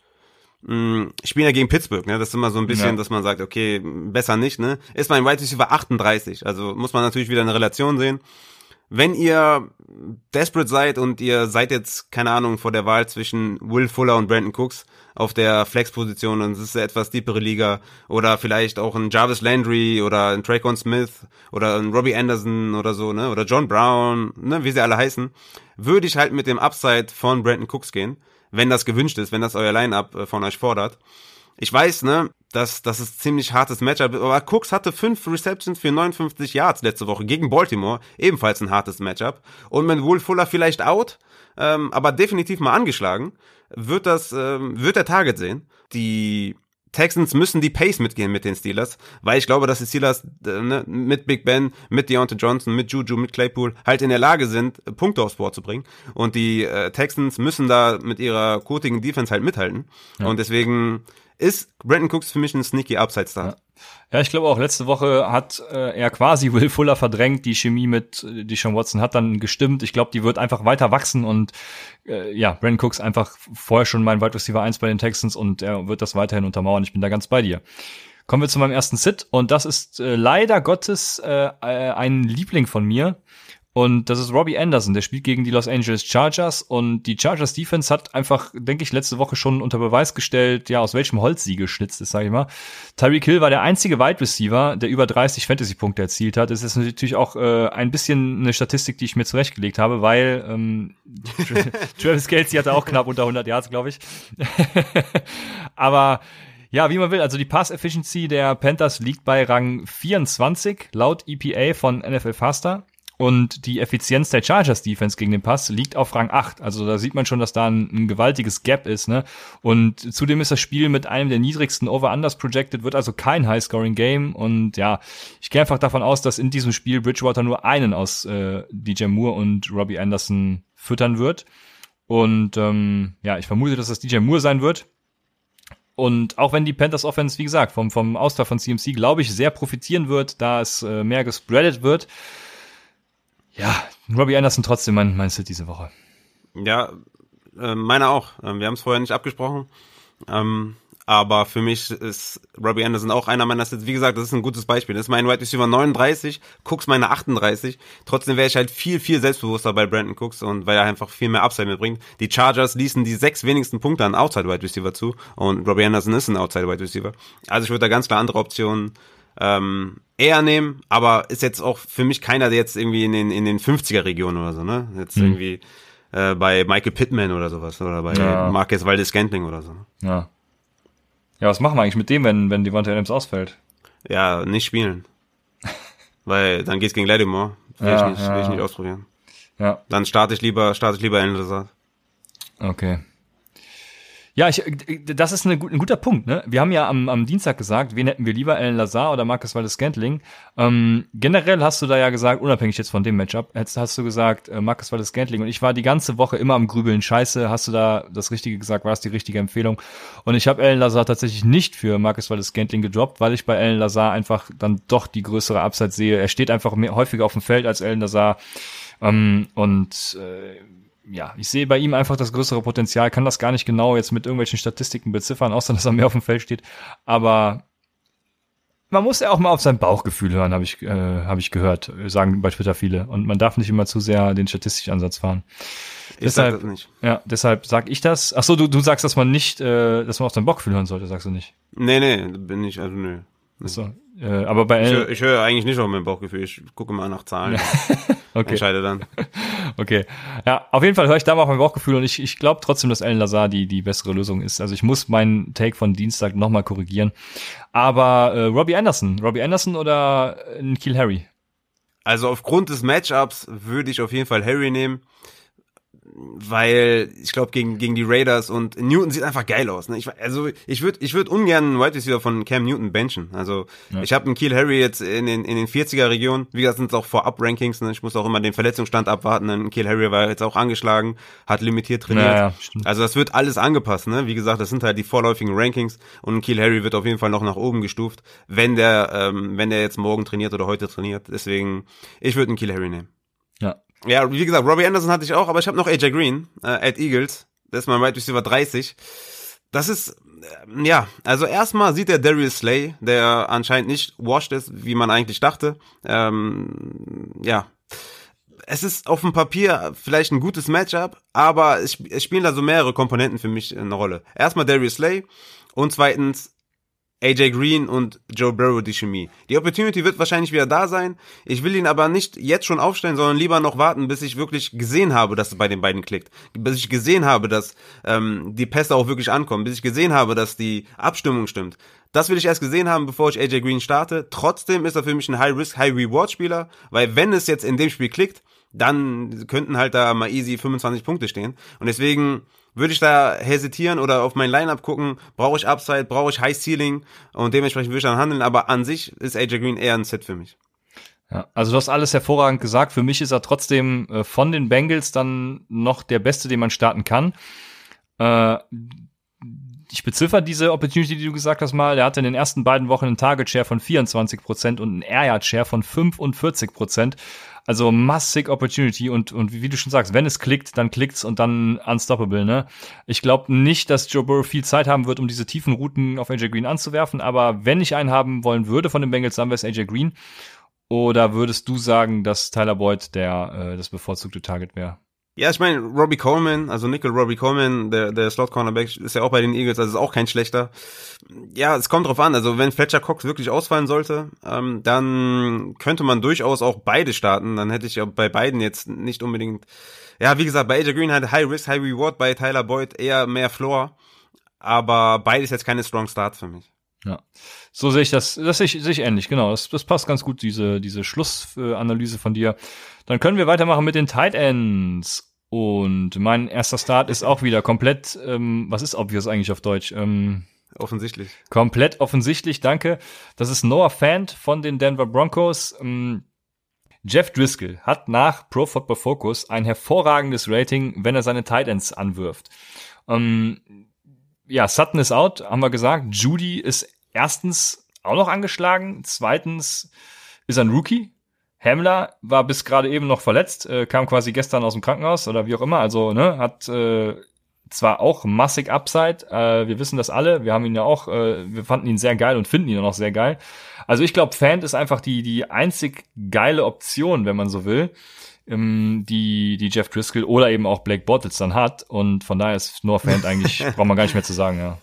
Hm, ich spiele ja gegen Pittsburgh, ne? Das ist immer so ein bisschen, ja. dass man sagt, okay, besser nicht, ne? Ist mein Wide Receiver 38, also muss man natürlich wieder eine Relation sehen wenn ihr desperate seid und ihr seid jetzt, keine Ahnung, vor der Wahl zwischen Will Fuller und Brandon Cooks auf der Flex-Position und es ist eine etwas tiefere Liga oder vielleicht auch ein Jarvis Landry oder ein Traycon Smith oder ein Robbie Anderson oder so, ne, oder John Brown, ne, wie sie alle heißen, würde ich halt mit dem Upside von Brandon Cooks gehen, wenn das gewünscht ist, wenn das euer Line-Up äh, von euch fordert. Ich weiß, ne, dass das ist ziemlich hartes Matchup. Aber Cooks hatte fünf Receptions für 59 Yards letzte Woche gegen Baltimore, ebenfalls ein hartes Matchup. Und mit Will Fuller vielleicht out, ähm, aber definitiv mal angeschlagen, wird das, ähm, wird der Target sehen. Die Texans müssen die Pace mitgehen mit den Steelers, weil ich glaube, dass die Steelers äh, ne, mit Big Ben, mit Deontay Johnson, mit Juju, mit Claypool halt in der Lage sind, Punkte aufs Board zu bringen. Und die äh, Texans müssen da mit ihrer kotigen Defense halt mithalten. Ja. Und deswegen ist Brandon Cooks für mich ein sneaky Upside-Star. Ja. ja. ich glaube auch, letzte Woche hat äh, er quasi Will Fuller verdrängt. Die Chemie mit äh, die Sean Watson hat dann gestimmt. Ich glaube, die wird einfach weiter wachsen und äh, ja, Brandon Cooks einfach vorher schon mein Wide Receiver 1 bei den Texans und er wird das weiterhin untermauern. Ich bin da ganz bei dir. Kommen wir zu meinem ersten Sit und das ist äh, leider Gottes äh, äh ein Liebling von mir. Und das ist Robbie Anderson, der spielt gegen die Los Angeles Chargers und die Chargers Defense hat einfach, denke ich, letzte Woche schon unter Beweis gestellt, ja, aus welchem Holz sie geschnitzt ist, sage ich mal. Tyreek Hill war der einzige Wide Receiver, der über 30 Fantasy-Punkte erzielt hat. Das ist natürlich auch äh, ein bisschen eine Statistik, die ich mir zurechtgelegt habe, weil ähm, Travis Kelsey hatte auch knapp unter 100 Yards, glaube ich. Aber ja, wie man will, also die Pass-Efficiency der Panthers liegt bei Rang 24 laut EPA von NFL Faster. Und die Effizienz der Chargers Defense gegen den Pass liegt auf Rang 8. Also da sieht man schon, dass da ein, ein gewaltiges Gap ist. Ne? Und zudem ist das Spiel mit einem der niedrigsten Over-Unders projected, wird also kein High-Scoring-Game. Und ja, ich gehe einfach davon aus, dass in diesem Spiel Bridgewater nur einen aus äh, DJ Moore und Robbie Anderson füttern wird. Und ähm, ja, ich vermute, dass das DJ Moore sein wird. Und auch wenn die Panthers Offense, wie gesagt, vom, vom Ausfall von CMC, glaube ich, sehr profitieren wird, da es äh, mehr gespreadet wird, ja, Robbie Anderson trotzdem mein, mein Sit diese Woche. Ja, äh, meiner auch. Ähm, wir haben es vorher nicht abgesprochen. Ähm, Aber für mich ist Robbie Anderson auch einer meiner Sits. Wie gesagt, das ist ein gutes Beispiel. Das ist mein Wide Receiver 39, Cooks meine 38. Trotzdem wäre ich halt viel, viel selbstbewusster bei Brandon Cooks und weil er einfach viel mehr Upside mitbringt. Die Chargers ließen die sechs wenigsten Punkte an Outside Wide Receiver zu und Robbie Anderson ist ein Outside Wide Receiver. Also ich würde da ganz klar andere Optionen ähm, eher nehmen, aber ist jetzt auch für mich keiner, der jetzt irgendwie in den, in den 50er Regionen oder so, ne? Jetzt Mhm. irgendwie äh, bei Michael Pittman oder sowas oder bei Ja. Marcus Valdez Scantling oder so. Ja. Ja, was machen wir eigentlich mit dem, wenn, wenn Devontae Adams ausfällt? Ja, nicht spielen. Weil dann geht's gegen Lattimore. Will, Ja, ich nicht, will ich ja. nicht ausprobieren. Ja, Dann starte ich lieber, starte ich lieber Alan Lazard. okay. Ja, ich, das ist eine, ein guter Punkt. Ne? Wir haben ja am, am Dienstag gesagt, wen hätten wir lieber, Alan Lazar oder Marcus Valdes Scantling. Ähm, generell hast du da ja gesagt, unabhängig jetzt von dem Matchup, hast, hast du gesagt, äh, Marcus Valdes Scantling. Und ich war die ganze Woche immer am Grübeln. Scheiße, hast du da das Richtige gesagt? War das die richtige Empfehlung? Und ich habe Alan Lazar tatsächlich nicht für Marcus Valdes Scantling gedroppt, weil ich bei Alan Lazar einfach dann doch die größere Upside sehe. Er steht einfach mehr, häufiger auf dem Feld als Alan Lazar. Ähm, und äh, ja, ich sehe bei ihm einfach das größere Potenzial, kann das gar nicht genau jetzt mit irgendwelchen Statistiken beziffern, außer dass er mehr auf dem Feld steht. Aber man muss ja auch mal auf sein Bauchgefühl hören, habe ich, äh, hab ich gehört, sagen bei Twitter viele. Und man darf nicht immer zu sehr den statistischen Ansatz fahren. Ich sag Deshalb, das nicht. ja, deshalb sag ich das. Ach so, du, du sagst, dass man nicht, äh, dass man auf sein Bauchgefühl hören sollte, sagst du nicht. Nee, nee, bin ich, also nö. Ach So, äh, aber bei Ich, ich höre eigentlich nicht auf mein Bauchgefühl. Ich gucke mal nach Zahlen. okay. Entscheide dann. Okay. Ja, auf jeden Fall höre ich da mal auf mein Bauchgefühl und ich, ich glaube trotzdem, dass Alan Lazar die, die bessere Lösung ist. Also ich muss meinen Take von Dienstag nochmal korrigieren. Aber äh, Robbie Anderson, Robbie Anderson oder äh, Nikhil Harry? Also aufgrund des Matchups würde ich auf jeden Fall Harry nehmen. Weil ich glaube, gegen, gegen die Raiders und Newton sieht einfach geil aus. Ne? Ich, also ich würde ich würd ungern einen Wide Receiver von Cam Newton benchen. Also ich habe einen Kiel Harry jetzt in den, in den 40er Regionen. Wie gesagt, sind es auch Vorab-Rankings. Ne? Ich muss auch immer den Verletzungsstand abwarten. Ein Kiel Harry war jetzt auch angeschlagen, hat limitiert trainiert. Ja, ja. Also das wird alles angepasst. Ne? Wie gesagt, das sind halt die vorläufigen Rankings. Und ein Kiel Harry wird auf jeden Fall noch nach oben gestuft, wenn der, ähm, wenn der jetzt morgen trainiert oder heute trainiert. Deswegen, ich würde einen Kiel Harry nehmen. Ja. Wie gesagt, Robbie Anderson hatte ich auch, aber ich habe noch AJ Green, äh, at Eagles. Das ist mein Wide Receiver 30. Das ist, äh, ja, also erstmal sieht der Darius Slay, der anscheinend nicht washed ist, wie man eigentlich dachte. Ähm, ja, es ist auf dem Papier vielleicht ein gutes Matchup, aber es spielen da so mehrere Komponenten für mich eine Rolle. Erstmal Darius Slay und zweitens AJ Green und Joe Burrow die Chemie. Die Opportunity wird wahrscheinlich wieder da sein. Ich will ihn aber nicht jetzt schon aufstellen, sondern lieber noch warten, bis ich wirklich gesehen habe, dass es bei den beiden klickt. Bis ich gesehen habe, dass ähm, die Pässe auch wirklich ankommen. Bis ich gesehen habe, dass die Abstimmung stimmt. Das will ich erst gesehen haben, bevor ich AJ Green starte. Trotzdem ist er für mich ein High-Risk, High-Reward-Spieler, weil wenn es jetzt in dem Spiel klickt, dann könnten halt da mal easy 25 Punkte stehen. Und deswegen würde ich da hesitieren oder auf mein Lineup gucken, brauche ich Upside, brauche ich High Ceiling und dementsprechend würde ich dann handeln, aber an sich ist AJ Green eher ein Set für mich. Ja, also du hast alles hervorragend gesagt. Für mich ist er trotzdem äh, von den Bengals dann noch der Beste, den man starten kann. Äh, ich beziffer diese Opportunity, die du gesagt hast mal. Er hatte in den ersten beiden Wochen einen Target Share von 24 Prozent und einen Air Yard Share von 45 Prozent. Also massig Opportunity und, und wie du schon sagst, wenn es klickt, dann klickt's und dann unstoppable, ne? Ich glaube nicht, dass Joe Burrow viel Zeit haben wird, um diese tiefen Routen auf AJ Green anzuwerfen, aber wenn ich einen haben wollen würde von den Bengals, dann wäre es AJ Green. Oder würdest du sagen, dass Tyler Boyd der äh, das bevorzugte Target wäre? Ja, ich meine, Robbie Coleman, also Nickel Robbie Coleman, der, der Slot-Cornerback, ist ja auch bei den Eagles, also ist auch kein schlechter. Ja, es kommt drauf an, also wenn Fletcher Cox wirklich ausfallen sollte, ähm, dann könnte man durchaus auch beide starten, dann hätte ich ja bei beiden jetzt nicht unbedingt, ja, wie gesagt, bei AJ Green halt High Risk, High Reward, bei Tyler Boyd eher mehr Floor, aber beides jetzt keine Strong Starts für mich. Ja. So sehe ich das, das sehe ich, sehe ich ähnlich, genau. Das, das passt ganz gut, diese, diese Schlussanalyse von dir. Dann können wir weitermachen mit den Tight Ends. Und mein erster Start ist auch wieder komplett, ähm, was ist obvious eigentlich auf Deutsch? Ähm, Offensichtlich. komplett offensichtlich, danke. Das ist Noah Fant von den Denver Broncos. Ähm, Jeff Driscoll hat nach Pro Football Focus ein hervorragendes Rating, wenn er seine Tight Ends anwirft. Ähm, ja, Sutton ist out, haben wir gesagt. Judy ist erstens auch noch angeschlagen. Zweitens ist er ein Rookie. Hamler war bis gerade eben noch verletzt, äh, kam quasi gestern aus dem Krankenhaus oder wie auch immer. Also ne, hat äh, zwar auch massig Upside, äh, wir wissen das alle, wir haben ihn ja auch, äh, wir fanden ihn sehr geil und finden ihn auch noch sehr geil. Also ich glaube, Fant ist einfach die, die einzig geile Option, wenn man so will, ähm, die, die Jeff Driscoll oder eben auch Blake Bortles dann hat. Und von daher ist Noah Fant eigentlich, braucht man gar nicht mehr zu sagen, ja.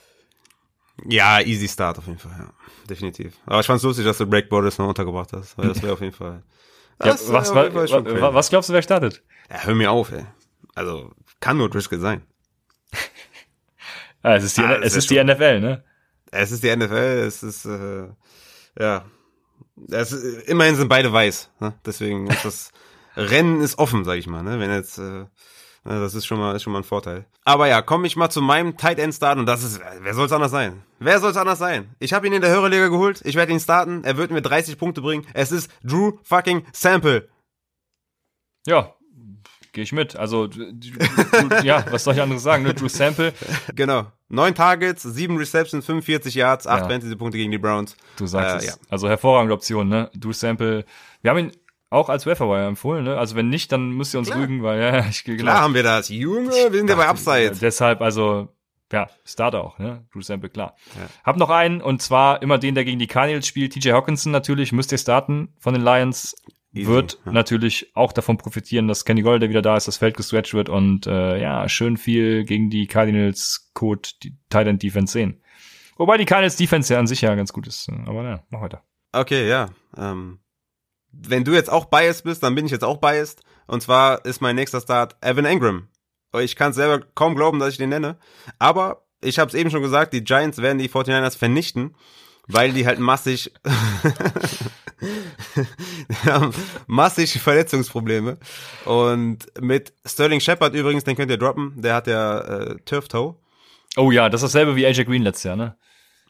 Ja, easy Start auf jeden Fall, ja. Definitiv. Aber ich fand's lustig, dass du Blake Bortles noch untergebracht hast, weil das wäre auf jeden Fall. Ja das was, auf was, was, was glaubst du, wer startet? Ja, hör mir auf, ey. Also, kann nur Driscoll sein. Ah, es ist die, Ah, es ist die. NFL, ne? Es ist die NFL, es ist, äh, ja. Es immerhin sind beide weiß, ne? Deswegen ist das Rennen ist offen, sag ich mal, ne? Wenn jetzt, äh, das ist schon mal, ist schon mal ein Vorteil. Aber ja, komme ich mal zu meinem Tight End Start und das ist, wer soll's anders sein? Wer soll's anders sein? Ich habe ihn in der Hörerliga geholt, ich werde ihn starten, er wird mir 30 Punkte bringen. Es ist Drew fucking Sample. Ja, gehe ich mit. Also, ja, was soll ich anderes sagen? Ne? Drew Sample, Genau. Neun Targets, sieben Receptions, 45 Yards, acht Ja. Fantasy-Punkte gegen die Browns. du sagst Äh, es. Also hervorragende Option, ne? Drew Sample. Wir haben ihn auch als Waferwire empfohlen, ne? Also wenn nicht, dann müsst ihr uns Klar. rügen, weil ja, ich genau. Klar haben wir das. Junge, wir sind ja bei Upside. Deshalb, also, ja, Starter auch, ne? Drew Sample, klar. Ja. Hab noch einen, und zwar immer den, der gegen die Cardinals spielt. TJ Hawkinson natürlich, müsst ihr starten von den Lions. Easy, wird ja. natürlich auch davon profitieren, dass Kenny Gold wieder da ist, das Feld gestretched wird und äh, ja, schön viel gegen die Cardinals Code, die Tight End Defense sehen. Wobei die Cardinals Defense ja an sich ja ganz gut ist. Aber ja, mach weiter. Okay, ja. Ähm, wenn du jetzt auch biased bist, dann bin ich jetzt auch biased. Und zwar ist mein nächster Start Evan Ingram. Ich kann selber kaum glauben, dass ich den nenne. Aber ich habe es eben schon gesagt, die Giants werden die 49ers vernichten, weil die halt massig, massig Verletzungsprobleme. Und mit Sterling Shepard übrigens, den könnt ihr droppen, der hat ja äh, Turf Toe. Oh ja, das ist dasselbe wie AJ Green letztes Jahr, ne?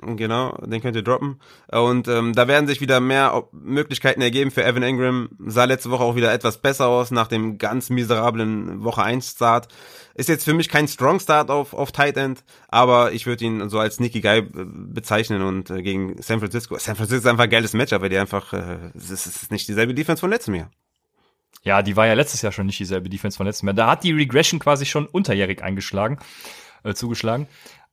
Genau, den könnt ihr droppen. Und ähm, da werden sich wieder mehr Möglichkeiten ergeben für Evan Ingram. Sah letzte Woche auch wieder etwas besser aus nach dem ganz miserablen Woche 1 Start. Ist jetzt für mich kein Strong Start auf, auf Tight End, aber ich würde ihn so als Sneaky Guy äh, bezeichnen und äh, gegen San Francisco. San Francisco ist einfach ein geiles Matchup, weil die einfach, äh, es ist, ist nicht dieselbe Defense von letztem Jahr. Ja, die war ja letztes Jahr schon nicht dieselbe Defense von letztem Jahr. Da hat die Regression quasi schon unterjährig eingeschlagen, äh, zugeschlagen.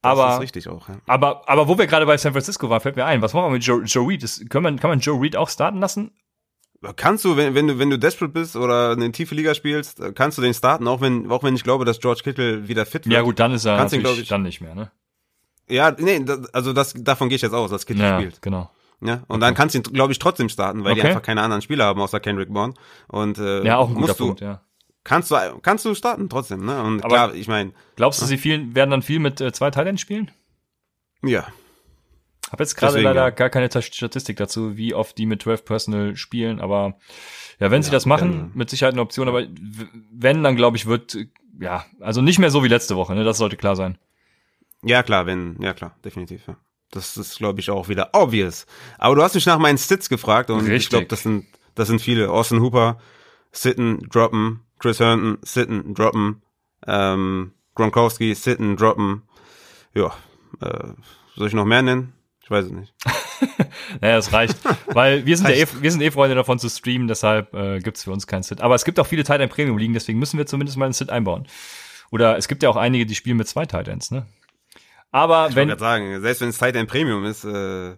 Das Aber ist richtig auch. Ja. Aber, aber wo wir gerade bei San Francisco waren, fällt mir ein, was machen wir mit Joe, Joe Reed? Das, kann, man, kann man Joe Reed auch starten lassen? Kannst du, wenn, wenn du, wenn du desperate bist oder eine tiefe Liga spielst, äh, kannst du den starten, auch wenn, auch wenn ich glaube, dass George Kittle wieder fit wird. Ja gut, dann ist er Kannst ihn, natürlich glaub ich- dann nicht mehr, ne? Ja, nee, das, also das, davon gehe ich jetzt aus, dass Kittle Ja, spielt. genau. Ja, und dann kannst du ihn, glaube ich, trotzdem starten, weil die Okay. einfach keine anderen Spieler haben außer Kendrick Bourne. Und äh, Ja, auch ein guter musst du, Punkt, ja. Kannst du, kannst du starten trotzdem, ne? Und Aber- klar, ich meine, Glaubst du, sie viel, werden dann viel mit äh, zwei Titans spielen? ja, Hab jetzt gerade leider ja. gar keine Ta- Statistik dazu, wie oft die mit 12 Personal spielen, aber ja, wenn sie Ja, das machen, mit Sicherheit eine Option, aber wenn, dann glaube ich, wird, ja, also nicht mehr so wie letzte Woche, ne? Das sollte klar sein. ja klar, wenn, ja klar, definitiv, ja. Das ist, glaube ich, auch wieder obvious. Aber du hast mich nach meinen Sits gefragt und ich Richtig. glaube, das sind, das sind viele. Austin Hooper, sitten, droppen, Chris Herndon, sitten, droppen, ähm, Gronkowski, sitten, droppen. Ja, äh, soll ich noch mehr nennen? Ich weiß es nicht. Naja, das reicht. Weil wir sind, ja eh, wir sind eh Freunde davon zu streamen, deshalb äh, gibt's für uns keinen Sit. Aber es gibt auch viele Titan Premium liegen, deswegen müssen wir zumindest mal einen Sit einbauen. Oder es gibt ja auch einige, die spielen mit zwei Titans, ne? Aber Ich wenn, gerade sagen, selbst wenn es Tight End Premium ist, äh,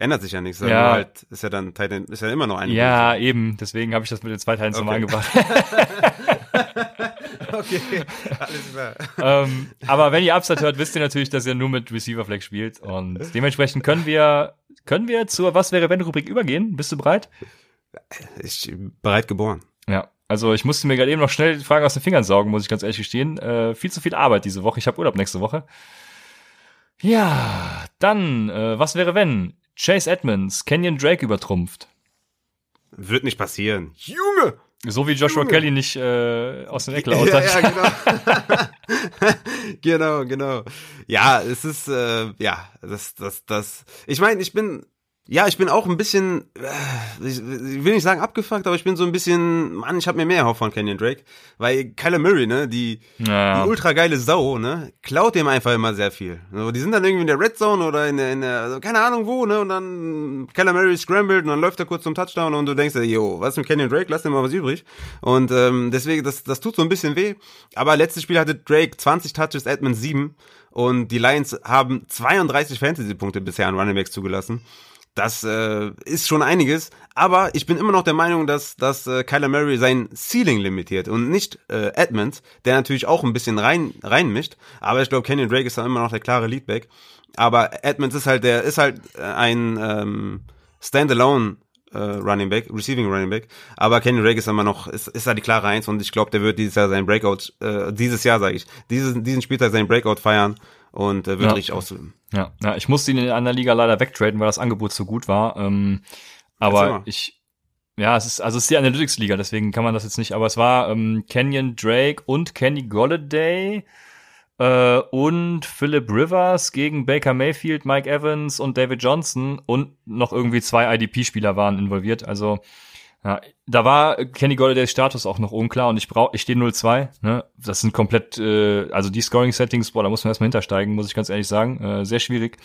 ändert sich ja nichts. Ja. Halt, ist ja dann Tight End, ist ja immer noch eine. ja, eben, deswegen habe ich das mit den zwei Titans nochmal Okay. eingebracht. okay, alles klar. ähm, aber wenn ihr Upside hört, wisst ihr natürlich, dass ihr nur mit Receiver Flex spielt und dementsprechend können wir, können wir zur Was wäre wenn Rubrik übergehen? Bist du bereit? Ich bereit geboren. Ja. Also ich musste mir gerade eben noch schnell die Fragen aus den Fingern saugen, muss ich ganz ehrlich gestehen. Äh, viel zu viel Arbeit diese Woche. Ich habe Urlaub nächste Woche. Ja, dann, äh, was wäre wenn? Chase Edmonds, Kenyon Drake übertrumpft. Wird nicht passieren. Junge! So wie Joshua Junge. Kelly nicht äh, aus dem Eckler Ja, hat. ja, genau. genau, genau. Ja, es ist, äh, ja, das, das, das. Ich meine, ich bin ja, ich bin auch ein bisschen, äh, ich will nicht sagen abgefuckt, aber ich bin so ein bisschen, Mann, ich habe mir mehr erhofft von Kenyon Drake, weil Kyler Murray, ne, die, Ja. die ultra geile Sau, ne, klaut dem einfach immer sehr viel. Also, die sind dann irgendwie in der Red Zone oder in der, in der also keine Ahnung wo, ne, und dann Kyler Murray scrambled und dann läuft er kurz zum Touchdown und du denkst dir, yo, was ist mit Kenyon Drake, lass dir mal was übrig. Und ähm, deswegen, das, das tut so ein bisschen weh. Aber letztes Spiel hatte Drake 20 Touches, Edmonds 7 und die Lions haben 32 Fantasy-Punkte bisher an Running Backs zugelassen. Das äh, ist schon einiges, aber ich bin immer noch der Meinung, dass, dass äh, Kyler Murray sein Ceiling limitiert und nicht äh, Edmonds, der natürlich auch ein bisschen rein reinmischt. Aber ich glaube, Kenyon Drake ist dann immer noch der klare Leadback. Aber Edmonds ist halt der ist halt äh, ein ähm, Standalone äh, Running Back, Receiving Running Back. Aber Kenyon Drake ist immer noch ist, ist da die klare Eins und ich glaube, der wird dieses Jahr seinen Breakout äh, dieses Jahr sage ich diesen diesen Spieltag seinen Breakout feiern und äh, wird Ja. richtig ausfüllen. Ja, ja, ich musste ihn in einer Liga leider wegtraden, weil das Angebot so gut war. Ähm, aber ich, ja, es ist, also es ist die Analytics-Liga, deswegen kann man das jetzt nicht, aber es war ähm, Kenyon Drake und Kenny Golladay äh, und Philip Rivers gegen Baker Mayfield, Mike Evans und David Johnson und noch irgendwie zwei IDP-Spieler waren involviert. Also ja, da war Kenny Golladays Status auch noch unklar und ich brauche, ich stehe 0-2, ne? Das sind komplett, äh, also die Scoring-Settings, boah, da muss man erstmal hintersteigen, muss ich ganz ehrlich sagen. Äh, sehr schwierig.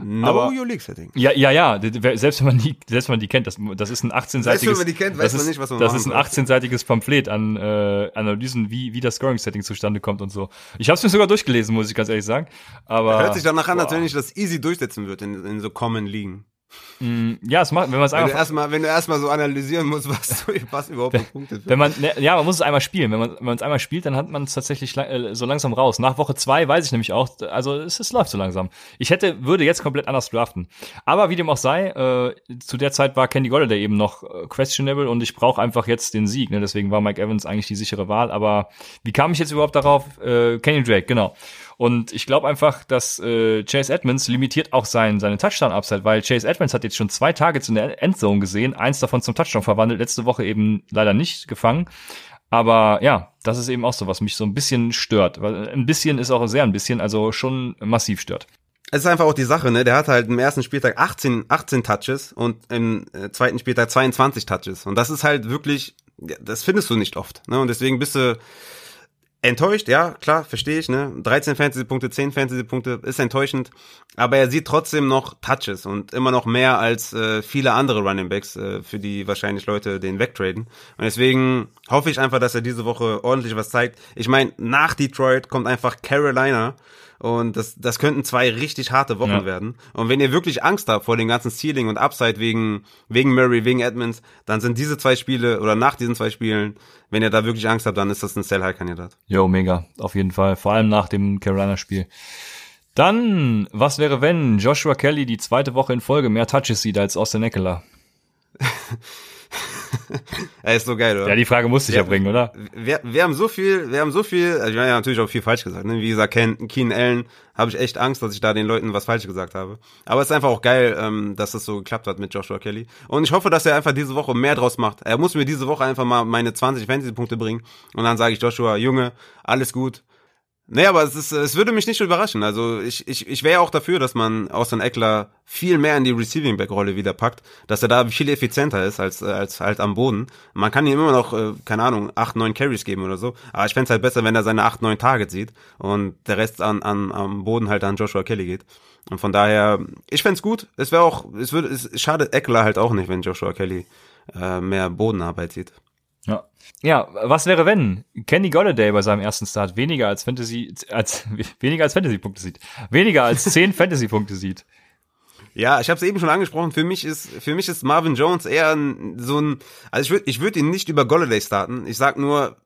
No Aber- your League Setting. Ja, ja, ja, selbst wenn man die, selbst wenn man die kennt, das, das ist ein 18-seitiges, Selbst wenn man die kennt, weiß das ist, nicht, was man das ist ein soll. 18-seitiges Pamphlet an äh, Analysen, wie, wie das Scoring-Setting zustande kommt und so. Ich habe es mir sogar durchgelesen, muss ich ganz ehrlich sagen. Aber Hört sich danach an, als boah. wenn ich das easy durchsetzen wird in, in so Common Ligen. Mm, ja, es macht, wenn man es einfach, erstmal, wenn du erstmal so analysieren musst, was, was überhaupt gepunktet wird. wenn man, ne, ja, man muss es einmal spielen. Wenn man, es einmal spielt, dann hat man es tatsächlich äh, so langsam raus. Nach Woche zwei weiß ich nämlich auch, also es, es läuft so langsam. Ich hätte, würde jetzt komplett anders draften. Aber wie dem auch sei, äh, zu der Zeit war Candy Golladay eben noch äh, questionable und ich brauche einfach jetzt den Sieg. Ne? Deswegen war Mike Evans eigentlich die sichere Wahl. Aber wie kam ich jetzt überhaupt darauf? Äh, Kenny Drake, genau. Und ich glaube einfach, dass äh, Chase Edmonds limitiert auch sein, seine Touchdown-Upside, weil Chase Edmonds hat jetzt schon zwei Targets in der Endzone gesehen, eins davon zum Touchdown verwandelt, letzte Woche eben leider nicht gefangen. Aber ja, das ist eben auch so, was mich so ein bisschen stört. Weil ein bisschen ist auch sehr ein bisschen, also schon massiv stört. Es ist einfach auch die Sache, ne? Der hat halt im ersten Spieltag 18, 18 Touches und im äh, zweiten Spieltag 22 Touches. Und das ist halt wirklich, das findest du nicht oft, ne? Und deswegen bist du enttäuscht, ja, klar, verstehe ich, ne? 13 Fantasy-Punkte, 10 Fantasy-Punkte ist enttäuschend, aber er sieht trotzdem noch Touches und immer noch mehr als äh, viele andere Running Backs, äh, für die wahrscheinlich Leute den wegtraden. Und deswegen hoffe ich einfach, dass er diese Woche ordentlich was zeigt. Ich meine, nach Detroit kommt einfach Carolina und das, das könnten zwei richtig harte Wochen Ja. werden. Und wenn ihr wirklich Angst habt vor dem ganzen Ceiling und Upside wegen, wegen Murray, wegen Edmonds, dann sind diese zwei Spiele oder nach diesen zwei Spielen, wenn ihr da wirklich Angst habt, dann ist das ein Sell-High-Kandidat. Jo, mega, auf jeden Fall. Vor allem nach dem Carolina-Spiel. Dann, was wäre, wenn Joshua Kelly die zweite Woche in Folge mehr Touches sieht als Austin Eckler? Er ist so geil, oder? Ja, die Frage musste ich ja, Ja. bringen, oder? wir, wir haben so viel, wir haben so viel, also wir haben ja natürlich auch viel falsch gesagt. Ne? Wie gesagt, Ken, Keen Allen, habe ich echt Angst, dass ich da den Leuten was falsch gesagt habe. Aber es ist einfach auch geil, ähm, dass das so geklappt hat mit Joshua Kelly. Und ich hoffe, dass er einfach diese Woche mehr draus macht. Er muss mir diese Woche einfach mal meine 20 Fantasy-Punkte bringen. Und dann sage ich Joshua, Junge, alles gut. Nee, aber es, ist, es würde mich nicht überraschen. Also ich, ich, ich wäre auch dafür, dass man Austin Eckler viel mehr in die Receiving Back Rolle wieder packt, dass er da viel effizienter ist als, äh, als halt am Boden. Man kann ihm immer noch, äh, keine Ahnung, acht, neun Carries geben oder so. Aber ich fänd's halt besser, wenn er seine acht, neun Targets sieht und der Rest an, an, am Boden halt an Joshua Kelly geht. Und von daher, ich fänd's gut. Es wäre auch, es würde, es schadet Eckler halt auch nicht, wenn Joshua Kelly äh, mehr Bodenarbeit sieht. Ja. Ja, was wäre, wenn Kenny Golladay bei seinem ersten Start weniger als Fantasy, als, weniger als Fantasy-Punkte sieht? Weniger als 10 Fantasy-Punkte sieht? Ja, ich habe es eben schon angesprochen. Für mich ist für mich ist Marvin Jones eher ein, so ein. Also ich würde ich würde ihn nicht über Golladay starten. Ich sag nur,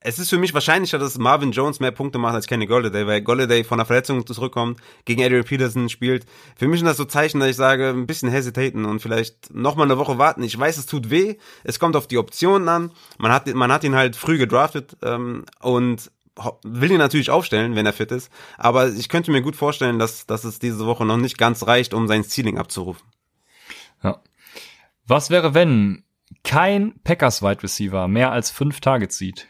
es ist für mich wahrscheinlicher, dass Marvin Jones mehr Punkte macht als Kenny Golladay, weil Golladay von der Verletzung zurückkommt, gegen Adrian Peterson spielt. Für mich sind das so Zeichen, dass ich sage, ein bisschen hesitaten und vielleicht noch mal eine Woche warten. Ich weiß, es tut weh. Es kommt auf die Optionen an. Man hat man hat ihn halt früh gedraftet ähm, und will ihn natürlich aufstellen, wenn er fit ist. Aber ich könnte mir gut vorstellen, dass, dass es diese Woche noch nicht ganz reicht, um sein Ceiling abzurufen. Ja. Was wäre, wenn kein Packers Wide Receiver mehr als fünf Targets sieht?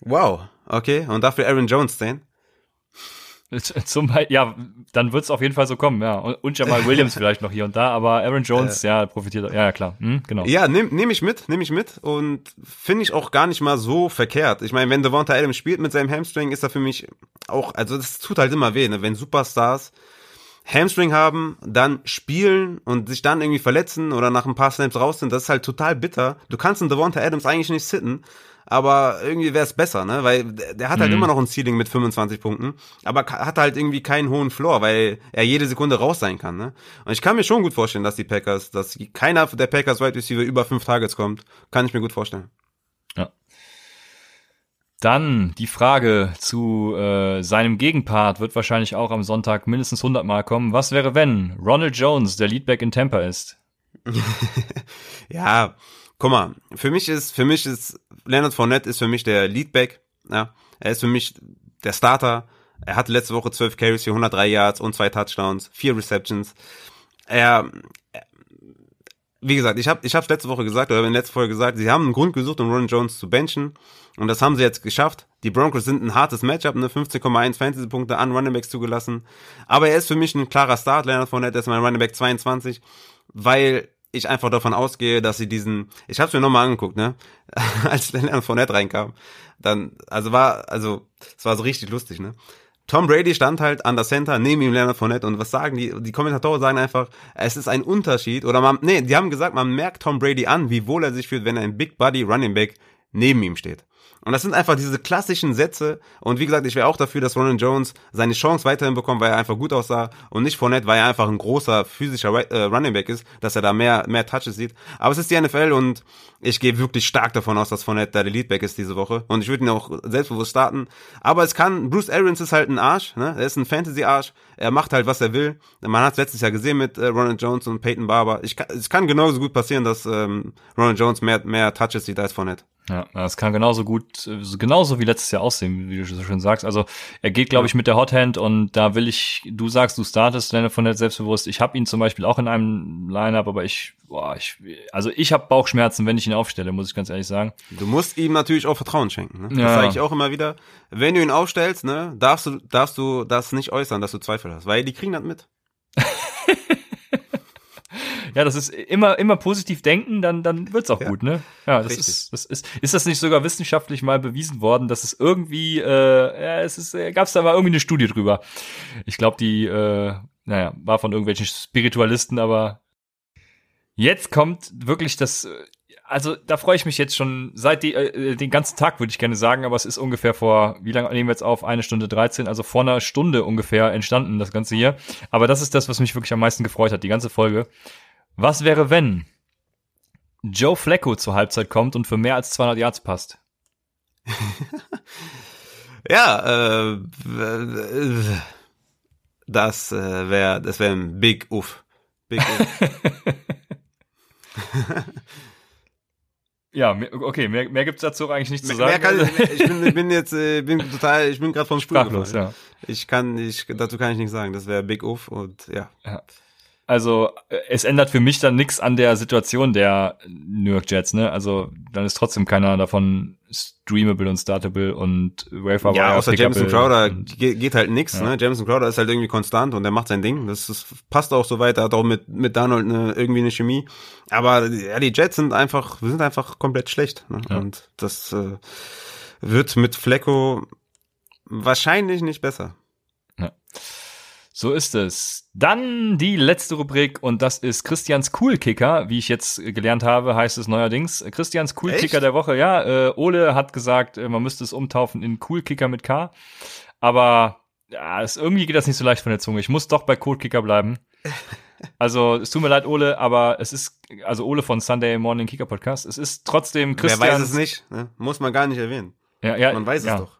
Wow, okay. Und dafür Aaron Jones stehen. Zum, ja, dann wird es auf jeden Fall so kommen, ja. Und, und Jamal Williams vielleicht noch hier und da, aber Aaron Jones, äh, ja, profitiert, ja, klar, hm, genau. Ja, nehme nehm ich mit, nehme ich mit und finde ich auch gar nicht mal so verkehrt. Ich meine, wenn Devonta Adams spielt mit seinem Hamstring, ist er für mich auch, also das tut halt immer weh, ne? wenn Superstars Hamstring haben, dann spielen und sich dann irgendwie verletzen oder nach ein paar Snaps raus sind, das ist halt total bitter. Du kannst einen Devonta Adams eigentlich nicht sitten aber irgendwie wäre es besser, ne? Weil der hat halt mhm. immer noch ein Ceiling mit 25 Punkten, aber hat halt irgendwie keinen hohen Floor, weil er jede Sekunde raus sein kann, ne? Und ich kann mir schon gut vorstellen, dass die Packers, dass keiner der Packers Wide Receiver über fünf Targets kommt, kann ich mir gut vorstellen. Ja. Dann die Frage zu äh, seinem Gegenpart wird wahrscheinlich auch am Sonntag mindestens 100 Mal kommen. Was wäre, wenn Ronald Jones der Leadback in Tampa ist? ja, guck mal, für mich ist, für mich ist, Leonard Fournette ist für mich der Leadback, ja. Er ist für mich der Starter. Er hatte letzte Woche 12 Carries für 103 Yards und zwei Touchdowns, vier Receptions. Er, wie gesagt, ich habe ich hab's letzte Woche gesagt, oder in der letzten Folge gesagt, sie haben einen Grund gesucht, um Ron Jones zu benchen. Und das haben sie jetzt geschafft. Die Broncos sind ein hartes Matchup, ne 15,1 Fantasy-Punkte an Running Backs zugelassen. Aber er ist für mich ein klarer Start. Leonard Fournette ist mein Running Back 22, weil ich einfach davon ausgehe, dass sie diesen, ich habe es mir nochmal angeguckt, ne, als Leonard Fournette reinkam, dann, also war, also es war so richtig lustig, ne. Tom Brady stand halt an der Center, neben ihm Leonard Fournette und was sagen die, die Kommentatoren sagen einfach, es ist ein Unterschied oder man, nee, die haben gesagt, man merkt Tom Brady an, wie wohl er sich fühlt, wenn ein Big Buddy Running Back neben ihm steht. Und das sind einfach diese klassischen Sätze. Und wie gesagt, ich wäre auch dafür, dass Ronan Jones seine Chance weiterhin bekommt, weil er einfach gut aussah. Und nicht Fournette, weil er einfach ein großer physischer äh, Running Back ist, dass er da mehr, mehr Touches sieht. Aber es ist die NFL und ich gehe wirklich stark davon aus, dass Fournette da der Leadback ist diese Woche. Und ich würde ihn auch selbstbewusst starten. Aber es kann, Bruce Arians ist halt ein Arsch, ne? Er ist ein Fantasy-Arsch. Er macht halt, was er will. Man hat es letztes Jahr gesehen mit äh, Ronan Jones und Peyton Barber. Ich es kann genauso gut passieren, dass ähm, Ronan Jones mehr, mehr Touches sieht als Fournette. Ja, das kann genauso gut, genauso wie letztes Jahr aussehen, wie du so schön sagst. Also er geht, glaube ich, mit der Hothand und da will ich, du sagst, du startest Lenne von der selbstbewusst. Ich habe ihn zum Beispiel auch in einem Lineup, aber ich, boah, ich, also ich habe Bauchschmerzen, wenn ich ihn aufstelle, muss ich ganz ehrlich sagen. Du musst ihm natürlich auch Vertrauen schenken. Ne? Das ja. sage ich auch immer wieder. Wenn du ihn aufstellst, ne, darfst du, darfst du das nicht äußern, dass du Zweifel hast, weil die kriegen das mit. Ja, das ist immer, immer positiv denken, dann, dann wird's auch ja. gut, ne? Ja, das Richtig. ist, das ist, ist das nicht sogar wissenschaftlich mal bewiesen worden, dass es irgendwie, äh, ja, es ist, äh, gab's da mal irgendwie eine Studie drüber. Ich glaube, die, äh, naja, war von irgendwelchen Spiritualisten, aber jetzt kommt wirklich das, also da freue ich mich jetzt schon seit die, äh, den ganzen Tag, würde ich gerne sagen, aber es ist ungefähr vor, wie lange nehmen wir jetzt auf? Eine Stunde 13, also vor einer Stunde ungefähr entstanden, das Ganze hier. Aber das ist das, was mich wirklich am meisten gefreut hat, die ganze Folge. Was wäre, wenn Joe Flacco zur Halbzeit kommt und für mehr als 200 Yards passt? ja, äh, das äh, wäre das wäre ein Big Uff. Big Uff. ja, okay, mehr, mehr gibt's dazu eigentlich nicht zu sagen. Kann, ich bin, bin jetzt äh, bin total, ich bin gerade vom Stuhl Sprachlos, ja. Ich kann, ich dazu kann ich nichts sagen. Das wäre Big Uff und ja. ja. Also äh, es ändert für mich dann nichts an der Situation der New York Jets, ne? Also dann ist trotzdem keiner davon streamable und startable und Wafer Ja, außer Jameson Crowder geht halt nix, ja. ne? Jameson Crowder ist halt irgendwie konstant und der macht sein Ding. Das, das passt auch so weiter, hat auch mit mit Donald eine, irgendwie eine Chemie. Aber ja, die Jets sind einfach, wir sind einfach komplett schlecht. Ne? Ja. Und das äh, wird mit Flecko wahrscheinlich nicht besser. Ja. So ist es. Dann die letzte Rubrik und das ist Christians Coolkicker. Wie ich jetzt gelernt habe, heißt es neuerdings. Christians Coolkicker der Woche. Ja, äh, Ole hat gesagt, äh, man müsste es umtaufen in Coolkicker mit K. Aber ja, es, irgendwie geht das nicht so leicht von der Zunge. Ich muss doch bei Coolkicker bleiben. Also, es tut mir leid, Ole, aber es ist, also Ole von Sunday Morning Kicker Podcast, es ist trotzdem Christian. Wer weiß es nicht, ne? muss man gar nicht erwähnen. Ja, ja, man weiß ja. es doch.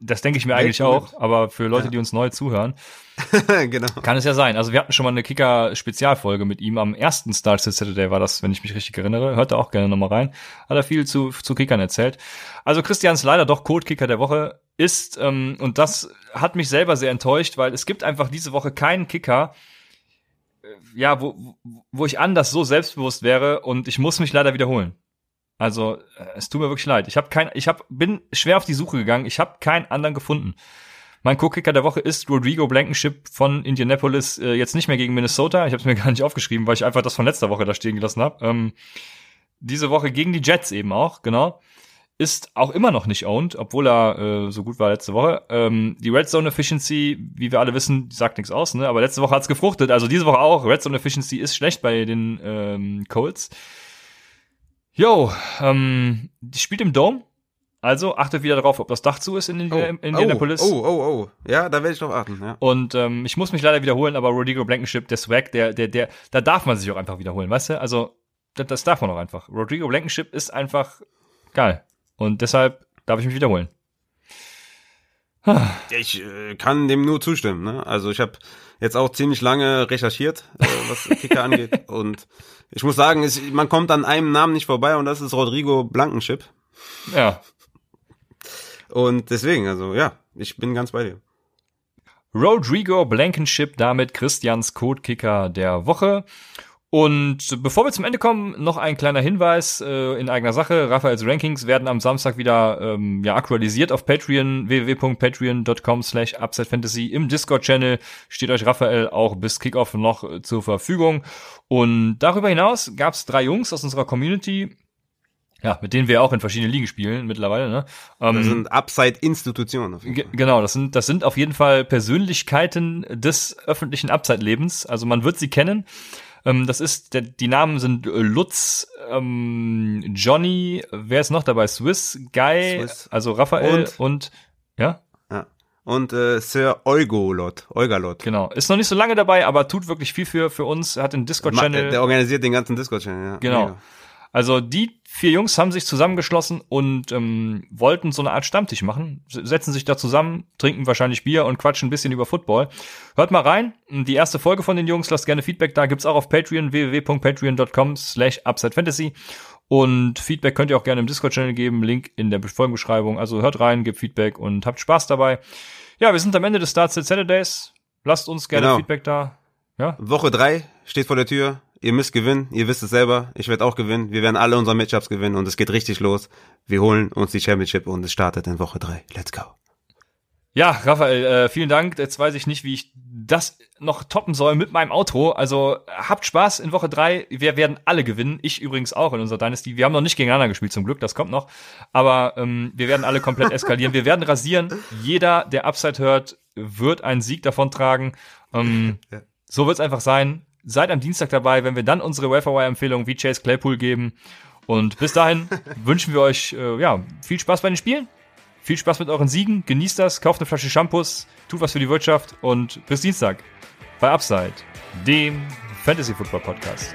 Das denke ich mir eigentlich auch, aber für Leute, ja. die uns neu zuhören, genau. kann es ja sein. Also wir hatten schon mal eine Kicker-Spezialfolge mit ihm am ersten Star Saturday war das, wenn ich mich richtig erinnere. Hört da auch gerne nochmal rein. Hat er viel zu, zu Kickern erzählt. Also Christians leider doch Code-Kicker der Woche ist, ähm, und das hat mich selber sehr enttäuscht, weil es gibt einfach diese Woche keinen Kicker, äh, ja, wo, wo ich anders so selbstbewusst wäre und ich muss mich leider wiederholen. Also, äh, es tut mir wirklich leid. Ich habe kein, ich hab, bin schwer auf die Suche gegangen. Ich habe keinen anderen gefunden. Mein Co-Kicker der Woche ist Rodrigo Blankenship von Indianapolis, äh, jetzt nicht mehr gegen Minnesota. Ich habe es mir gar nicht aufgeschrieben, weil ich einfach das von letzter Woche da stehen gelassen habe. Ähm, diese Woche gegen die Jets eben auch, genau. Ist auch immer noch nicht owned, obwohl er äh, so gut war letzte Woche. Ähm, die Red Zone Efficiency, wie wir alle wissen, sagt nichts aus, ne? Aber letzte Woche hat's gefruchtet, also diese Woche auch. Red Zone Efficiency ist schlecht bei den ähm, Colts. Yo, ähm, die spielt im Dome. Also achtet wieder darauf, ob das Dach zu ist in, in, Oh, in Indianapolis. Oh, oh, oh. Ja, da werde ich drauf achten. Ja. Und ähm, ich muss mich leider wiederholen, aber Rodrigo Blankenship, der Swag, der, der, der, da darf man sich auch einfach wiederholen, weißt du? Also, das, das darf man auch einfach. Rodrigo Blankenship ist einfach geil. Und deshalb darf ich mich wiederholen. Ich äh, kann dem nur zustimmen. Ne? Also ich habe jetzt auch ziemlich lange recherchiert, äh, was Kicker angeht. Und ich muss sagen, es, man kommt an einem Namen nicht vorbei und das ist Rodrigo Blankenship. Ja. Und deswegen, also ja, ich bin ganz bei dir. Rodrigo Blankenship, damit Christians Codekicker der Woche. Und bevor wir zum Ende kommen, noch ein kleiner Hinweis äh, in eigener Sache. Raphaels Rankings werden am Samstag wieder ähm, ja, aktualisiert auf Patreon, www.patreon.com slash Fantasy. Im Discord-Channel steht euch Raphael auch bis Kickoff noch äh, zur Verfügung. Und darüber hinaus gab es drei Jungs aus unserer Community, ja, mit denen wir auch in verschiedenen Ligen spielen mittlerweile. Ne? Ähm, Das sind Upside-Institutionen auf jeden Ge Fall. genau, das sind, das sind auf jeden Fall Persönlichkeiten des öffentlichen Abzeitlebens. Also man wird sie kennen. Ähm, das ist, der, die Namen sind äh, Lutz, ähm, Johnny, wer ist noch dabei? Swiss, Guy, Swiss. also Raphael und, Und? ja, Ja. Und äh, Sir Eugolot, Eugalot. genau. Ist noch nicht so lange dabei, aber tut wirklich viel für, für uns. Er hat Ma- Discord-Channel. Der organisiert den ganzen Discord-Channel, ja. Genau. Mega. Also die vier Jungs haben sich zusammengeschlossen und ähm, wollten so eine Art Stammtisch machen, setzen sich da zusammen, trinken wahrscheinlich Bier und quatschen ein bisschen über Football. Hört mal rein, die erste Folge von den Jungs, lasst gerne Feedback da, gibt's auch auf Patreon, www.patreon.com slash UpsideFantasy und Feedback könnt ihr auch gerne im Discord-Channel geben, Link in der Folgenbeschreibung. Also hört rein, gebt Feedback und habt Spaß dabei. Ja, wir sind am Ende des Starts Saturdays, lasst uns gerne Genau. Feedback da. Ja, Woche drei steht vor der Tür. Ihr müsst gewinnen. Ihr wisst es selber. Ich werde auch gewinnen. Wir werden alle unsere Matchups gewinnen und es geht richtig los. Wir holen uns die Championship und es startet in Woche drei. Let's go. Ja, Raphael, äh, vielen Dank. Jetzt weiß ich nicht, wie ich das noch toppen soll mit meinem Outro. Also habt Spaß in Woche drei. Wir werden alle gewinnen. Ich übrigens auch in unserer Dynasty. Wir haben noch nicht gegeneinander gespielt, zum Glück. Das kommt noch. Aber ähm, wir werden alle komplett eskalieren. Wir werden rasieren. Jeder, der Upside hört, wird einen Sieg davon tragen. Ähm, Ja. So wird's einfach sein. Seid am Dienstag dabei, wenn wir dann unsere Waferwire-Empfehlung wie Chase Claypool geben. Und bis dahin wünschen wir euch äh, ja viel Spaß bei den Spielen. Viel Spaß mit euren Siegen, genießt das, kauft eine Flasche Shampoos, tut was für die Wirtschaft und bis Dienstag bei Upside, dem Fantasy Football Podcast.